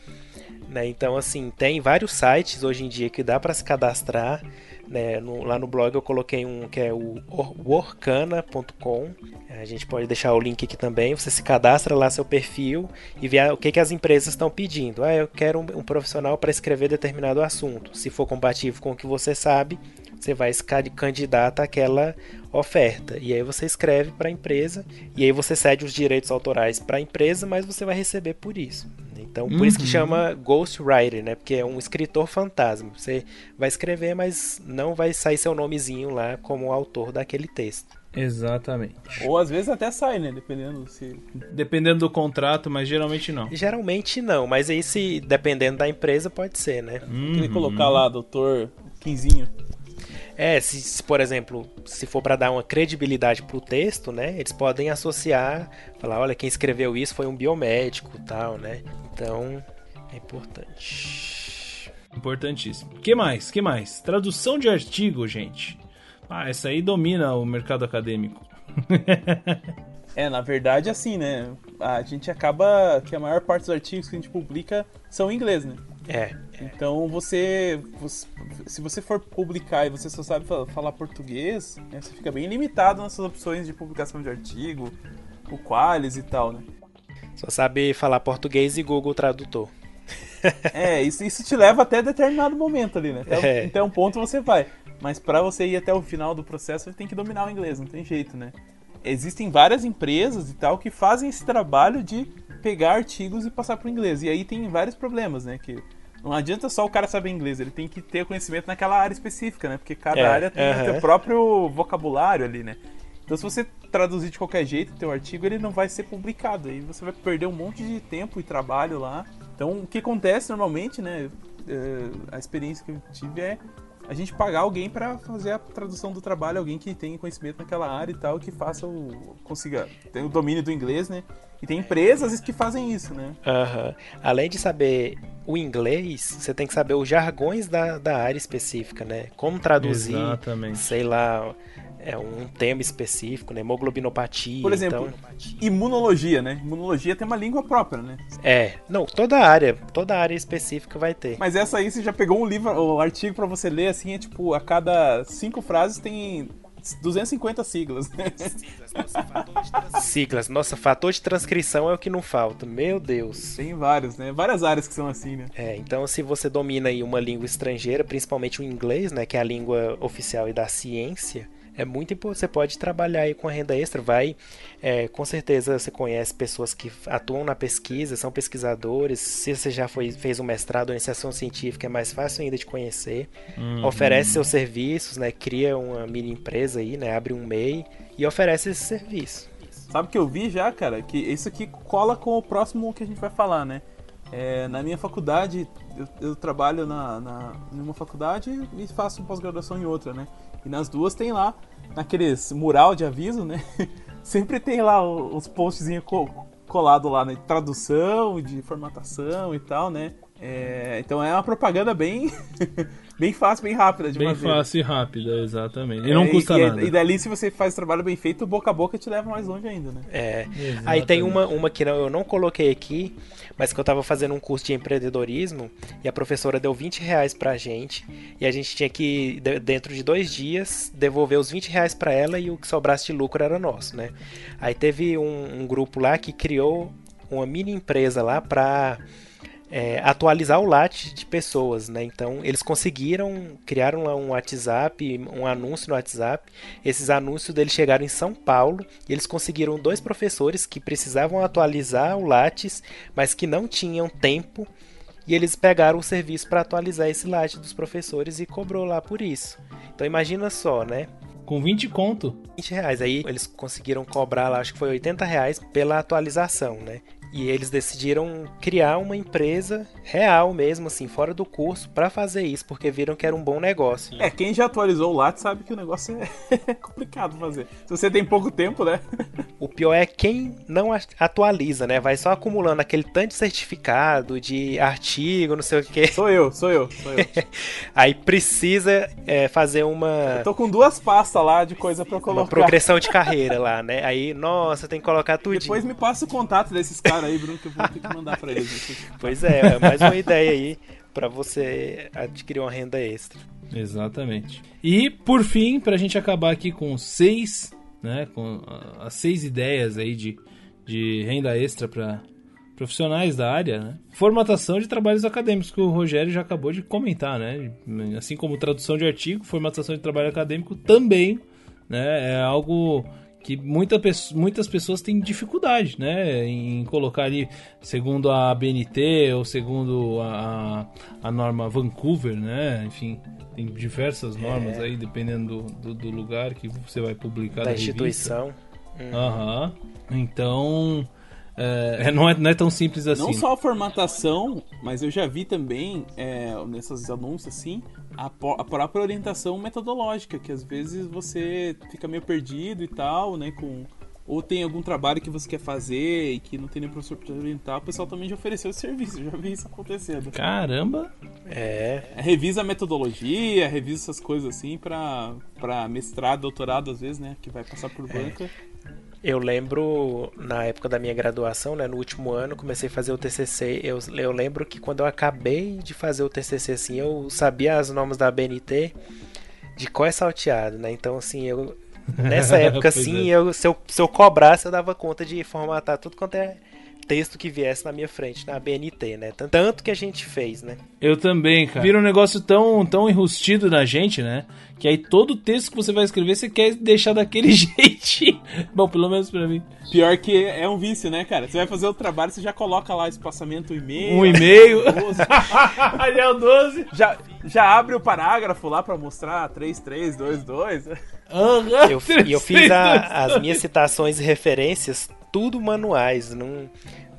Né? Então, assim, tem vários sites hoje em dia que dá para se cadastrar. Né? No, lá no blog eu coloquei um que é o workana.com. A gente pode deixar o link aqui também. Você se cadastra lá seu perfil e vê o que, que as empresas estão pedindo. Ah, eu quero um, um profissional para escrever determinado assunto. Se for compatível com o que você sabe, você vai se candidata àquela oferta. E aí você escreve para a empresa e aí você cede os direitos autorais para a empresa, mas você vai receber por isso. Então, por uhum. isso que uhum. chama ghostwriter, né? Porque é um escritor fantasma. Você vai escrever, mas não vai sair seu nomezinho lá como autor daquele texto. Exatamente. Ou às vezes até sai, né? Dependendo se. Dependendo do contrato, mas geralmente não. Geralmente não, mas aí se dependendo da empresa pode ser, né? Uhum. Ele colocar lá, doutor Quinzinho. É, se, se, por exemplo, se for para dar uma credibilidade pro texto, né? Eles podem associar, falar, olha, quem escreveu isso foi um biomédico, tal, né? Então, é importante. Importantíssimo. Que mais? Que mais? Tradução de artigo, gente. Ah, essa aí domina o mercado acadêmico. é, na verdade, assim, né? A gente acaba que a maior parte dos artigos que a gente publica são em inglês, né? É. Então você, você, se você for publicar e você só sabe falar português, né, você fica bem limitado nessas opções de publicação de artigo, o Qualis e tal, né? Só sabe falar português e Google Tradutor. é, isso, isso te leva até determinado momento ali, né? Até, é. até um ponto você vai. Mas para você ir até o final do processo, você tem que dominar o inglês, não tem jeito, né? Existem várias empresas e tal que fazem esse trabalho de pegar artigos e passar para o inglês. E aí tem vários problemas, né? Que não adianta só o cara saber inglês, ele tem que ter conhecimento naquela área específica, né? Porque cada é, área tem uh -huh. o seu próprio vocabulário ali, né? Então se você traduzir de qualquer jeito o teu artigo, ele não vai ser publicado. Aí você vai perder um monte de tempo e trabalho lá. Então o que acontece normalmente, né? É, a experiência que eu tive é a gente pagar alguém para fazer a tradução do trabalho, alguém que tenha conhecimento naquela área e tal, que faça o. consiga. tem o domínio do inglês, né? E tem empresas que fazem isso, né? Uhum. Além de saber o inglês, você tem que saber os jargões da, da área específica, né? Como traduzir, Exatamente. sei lá, é um tema específico, né? Hemoglobinopatia. Por exemplo, então... imunologia, né? Imunologia tem uma língua própria, né? É, não, toda área, toda área específica vai ter. Mas essa aí você já pegou um livro, o um artigo para você ler, assim, é tipo, a cada cinco frases tem 250 siglas, né? Siglas, nossa, fator de transcrição é o que não falta, meu Deus. Tem vários, né? Várias áreas que são assim, né? É, então se você domina aí uma língua estrangeira, principalmente o inglês, né, que é a língua oficial e da ciência, é muito importante. Você pode trabalhar aí com a renda extra, vai. É, com certeza você conhece pessoas que atuam na pesquisa, são pesquisadores. Se você já foi, fez um mestrado em iniciação científica, é mais fácil ainda de conhecer. Uhum. Oferece seus serviços, né? Cria uma mini empresa aí, né? Abre um MEI e oferece esse serviço. Sabe que eu vi já, cara? Que isso aqui cola com o próximo que a gente vai falar, né? É, na minha faculdade, eu, eu trabalho na, na, numa faculdade e faço pós-graduação em outra, né? E nas duas tem lá, naqueles mural de aviso, né? Sempre tem lá os postzinhos colado lá, né? De tradução, de formatação e tal, né? É, então é uma propaganda bem bem fácil, bem rápida de bem fazer. Bem fácil e rápida, exatamente. E é, não custa e, nada. E dali, se você faz o trabalho bem feito, boca a boca te leva mais longe ainda, né? É. Exatamente. Aí tem uma, uma que não, eu não coloquei aqui, mas que eu tava fazendo um curso de empreendedorismo e a professora deu 20 reais pra gente e a gente tinha que, dentro de dois dias, devolver os 20 reais pra ela e o que sobrasse de lucro era nosso, né? Aí teve um, um grupo lá que criou uma mini empresa lá pra é, atualizar o lat de pessoas, né? Então eles conseguiram criaram lá um WhatsApp, um anúncio no WhatsApp. Esses anúncios deles chegaram em São Paulo e eles conseguiram dois professores que precisavam atualizar o Lattes, mas que não tinham tempo. E eles pegaram o serviço para atualizar esse lat dos professores e cobrou lá por isso. Então imagina só, né? Com 20 conto. 20 reais. Aí eles conseguiram cobrar lá, acho que foi 80 reais pela atualização, né? E eles decidiram criar uma empresa real mesmo, assim, fora do curso, para fazer isso, porque viram que era um bom negócio. É, quem já atualizou o Lattes sabe que o negócio é complicado fazer. Se você tem pouco tempo, né? o pior é quem não atualiza, né? Vai só acumulando aquele tanto de certificado, de artigo, não sei o quê. Sou eu, sou eu, sou eu. Aí precisa é, fazer uma. Eu tô com duas pastas lá de coisa pra colocar. Uma progressão de carreira lá, né? Aí, nossa, tem que colocar tudo. Depois me passa o contato desses caras aí, Bruno, que eu vou ter que mandar pra eles. Pois é, é mais uma ideia aí para você adquirir uma renda extra. Exatamente. E por fim, para a gente acabar aqui com seis, né, com as seis ideias aí de, de renda extra para profissionais da área, né? Formatação de trabalhos acadêmicos, que o Rogério já acabou de comentar, né? Assim como tradução de artigo, formatação de trabalho acadêmico também, né? É algo que muita, muitas pessoas têm dificuldade, né, em colocar ali, segundo a BNT ou segundo a, a norma Vancouver, né, enfim, tem diversas normas é. aí, dependendo do, do, do, lugar que você vai publicar da, da instituição. Uhum. Aham. Uhum. Então, é, não, é, não é tão simples assim. Não só a formatação, mas eu já vi também é, nessas anúncios assim a, a, própria orientação metodológica, que às vezes você fica meio perdido e tal, né? Com, ou tem algum trabalho que você quer fazer e que não tem nenhum professor para te orientar, o pessoal também já ofereceu esse serviço, já vi isso acontecendo. Caramba! É. Revisa a metodologia, revisa essas coisas assim para mestrado, doutorado às vezes, né? Que vai passar por é. banca. É. Eu lembro, na época da minha graduação, né, no último ano, comecei a fazer o TCC. Eu, eu lembro que quando eu acabei de fazer o TCC, assim, eu sabia as normas da BNT de qual é salteado, né? Então, assim, eu... Nessa época, assim, é. eu, se, eu, se eu cobrasse, eu dava conta de formatar tudo quanto é texto que viesse na minha frente, na BNT, né? Tanto que a gente fez, né? Eu também, cara. Vira um negócio tão, tão enrustido na gente, né? Que aí todo texto que você vai escrever, você quer deixar daquele jeitinho. Bom, pelo menos pra mim. Pior que é um vício, né, cara? Você vai fazer o trabalho, você já coloca lá espaçamento e-mail. Um e-mail. Ali é o 12. Já, já abre o parágrafo lá pra mostrar 3322. Uhum, eu, e eu fiz a, as minhas citações e referências tudo manuais, não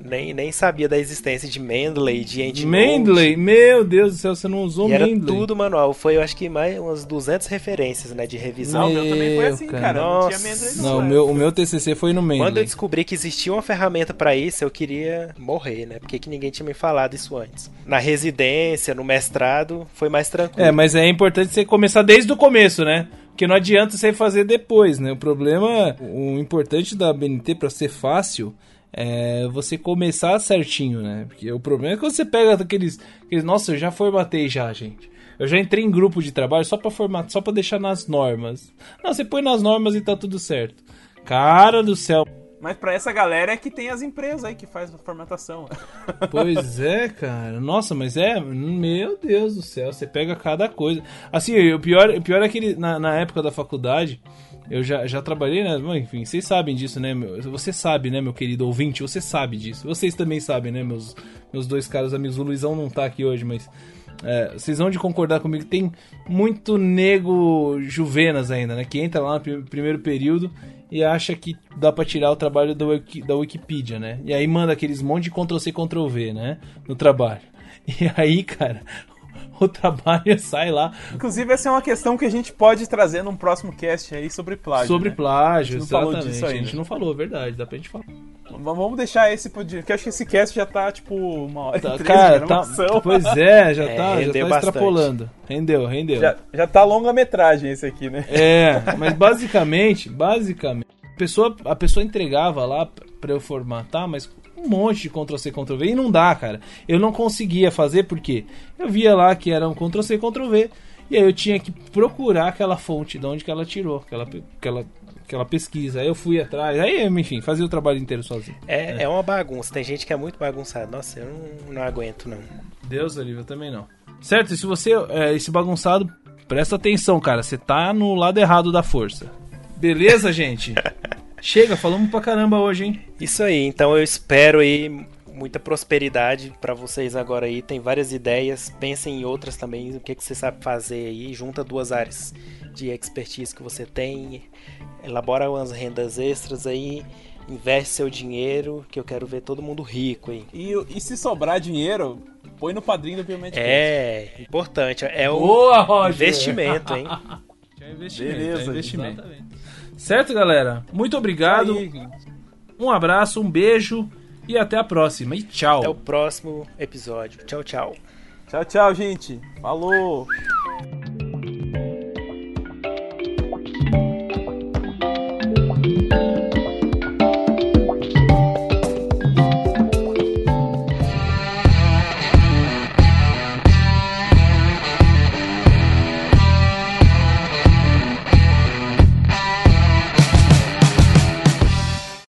nem, nem sabia da existência de Mendeley, de EndNote. Mendeley? Meu Deus do céu, você não usou e Mendeley. era tudo manual. Foi, eu acho que mais umas 200 referências, né, de revisão. Meu, o meu também foi assim, cara. cara. Nossa. Não tinha Mendeley não. não o, meu, o meu TCC foi no Mendeley. Quando eu descobri que existia uma ferramenta para isso, eu queria morrer, né? Porque que ninguém tinha me falado isso antes. Na residência, no mestrado, foi mais tranquilo. É, mas é importante você começar desde o começo, né? Porque não adianta você fazer depois, né? O problema, o importante da BNT para ser fácil é você começar certinho, né? Porque o problema é que você pega aqueles, aqueles nossa, eu já formatei já, gente. Eu já entrei em grupo de trabalho só para formatar, só para deixar nas normas. Não, você põe nas normas e tá tudo certo. Cara do céu. Mas para essa galera é que tem as empresas aí que faz a formatação. Pois é, cara. Nossa, mas é. Meu Deus do céu, você pega cada coisa. Assim, o pior, o pior é que ele, na, na época da faculdade, eu já, já trabalhei, né? Enfim, vocês sabem disso, né? Você sabe, né, meu querido ouvinte? Você sabe disso. Vocês também sabem, né, meus, meus dois caros amigos. O Luizão não tá aqui hoje, mas. É, vocês vão de concordar comigo tem muito nego juvenas ainda, né? Que entra lá no primeiro período e acha que dá para tirar o trabalho Wiki, da Wikipedia, né? E aí manda aqueles monte de Ctrl-C, Ctrl-V, né? No trabalho. E aí, cara, o trabalho sai lá. Inclusive, essa é uma questão que a gente pode trazer num próximo cast aí sobre plágio. Sobre né? plágio, a gente exatamente. Falou disso aí, a gente não falou, verdade, dá pra gente falar. Vamos deixar esse porque acho que esse cast já tá tipo uma hora tá, Cara, tá, pois é, já é, tá, já tá extrapolando. Rendeu, rendeu. Já, já tá longa-metragem esse aqui, né? É, mas basicamente, basicamente, a pessoa, a pessoa entregava lá para eu formatar, mas um monte de Ctrl-C, Ctrl-V e não dá, cara. Eu não conseguia fazer porque eu via lá que era um Ctrl-C, Ctrl-V e aí eu tinha que procurar aquela fonte de onde que ela tirou, aquela, aquela, aquela pesquisa. Aí eu fui atrás, aí, enfim, fazia o trabalho inteiro sozinho. É, é. é uma bagunça, tem gente que é muito bagunçada. Nossa, eu não, não aguento, não. Deus, Olivia, eu também não. Certo, e se você é esse bagunçado, presta atenção, cara. Você tá no lado errado da força. Beleza, gente? Chega, falamos pra caramba hoje, hein? Isso aí, então eu espero aí muita prosperidade para vocês agora aí. Tem várias ideias, pensem em outras também, o que, que você sabe fazer aí, junta duas áreas de expertise que você tem, elabora umas rendas extras aí, investe seu dinheiro, que eu quero ver todo mundo rico aí. E, e se sobrar dinheiro, põe no padrinho do Biomedicus. É, importante, é o Boa, investimento, hein? É investimento, Beleza, é investimento. Exatamente. Certo, galera? Muito obrigado. Um abraço, um beijo e até a próxima. E tchau. Até o próximo episódio. Tchau, tchau. Tchau, tchau, gente. Falou.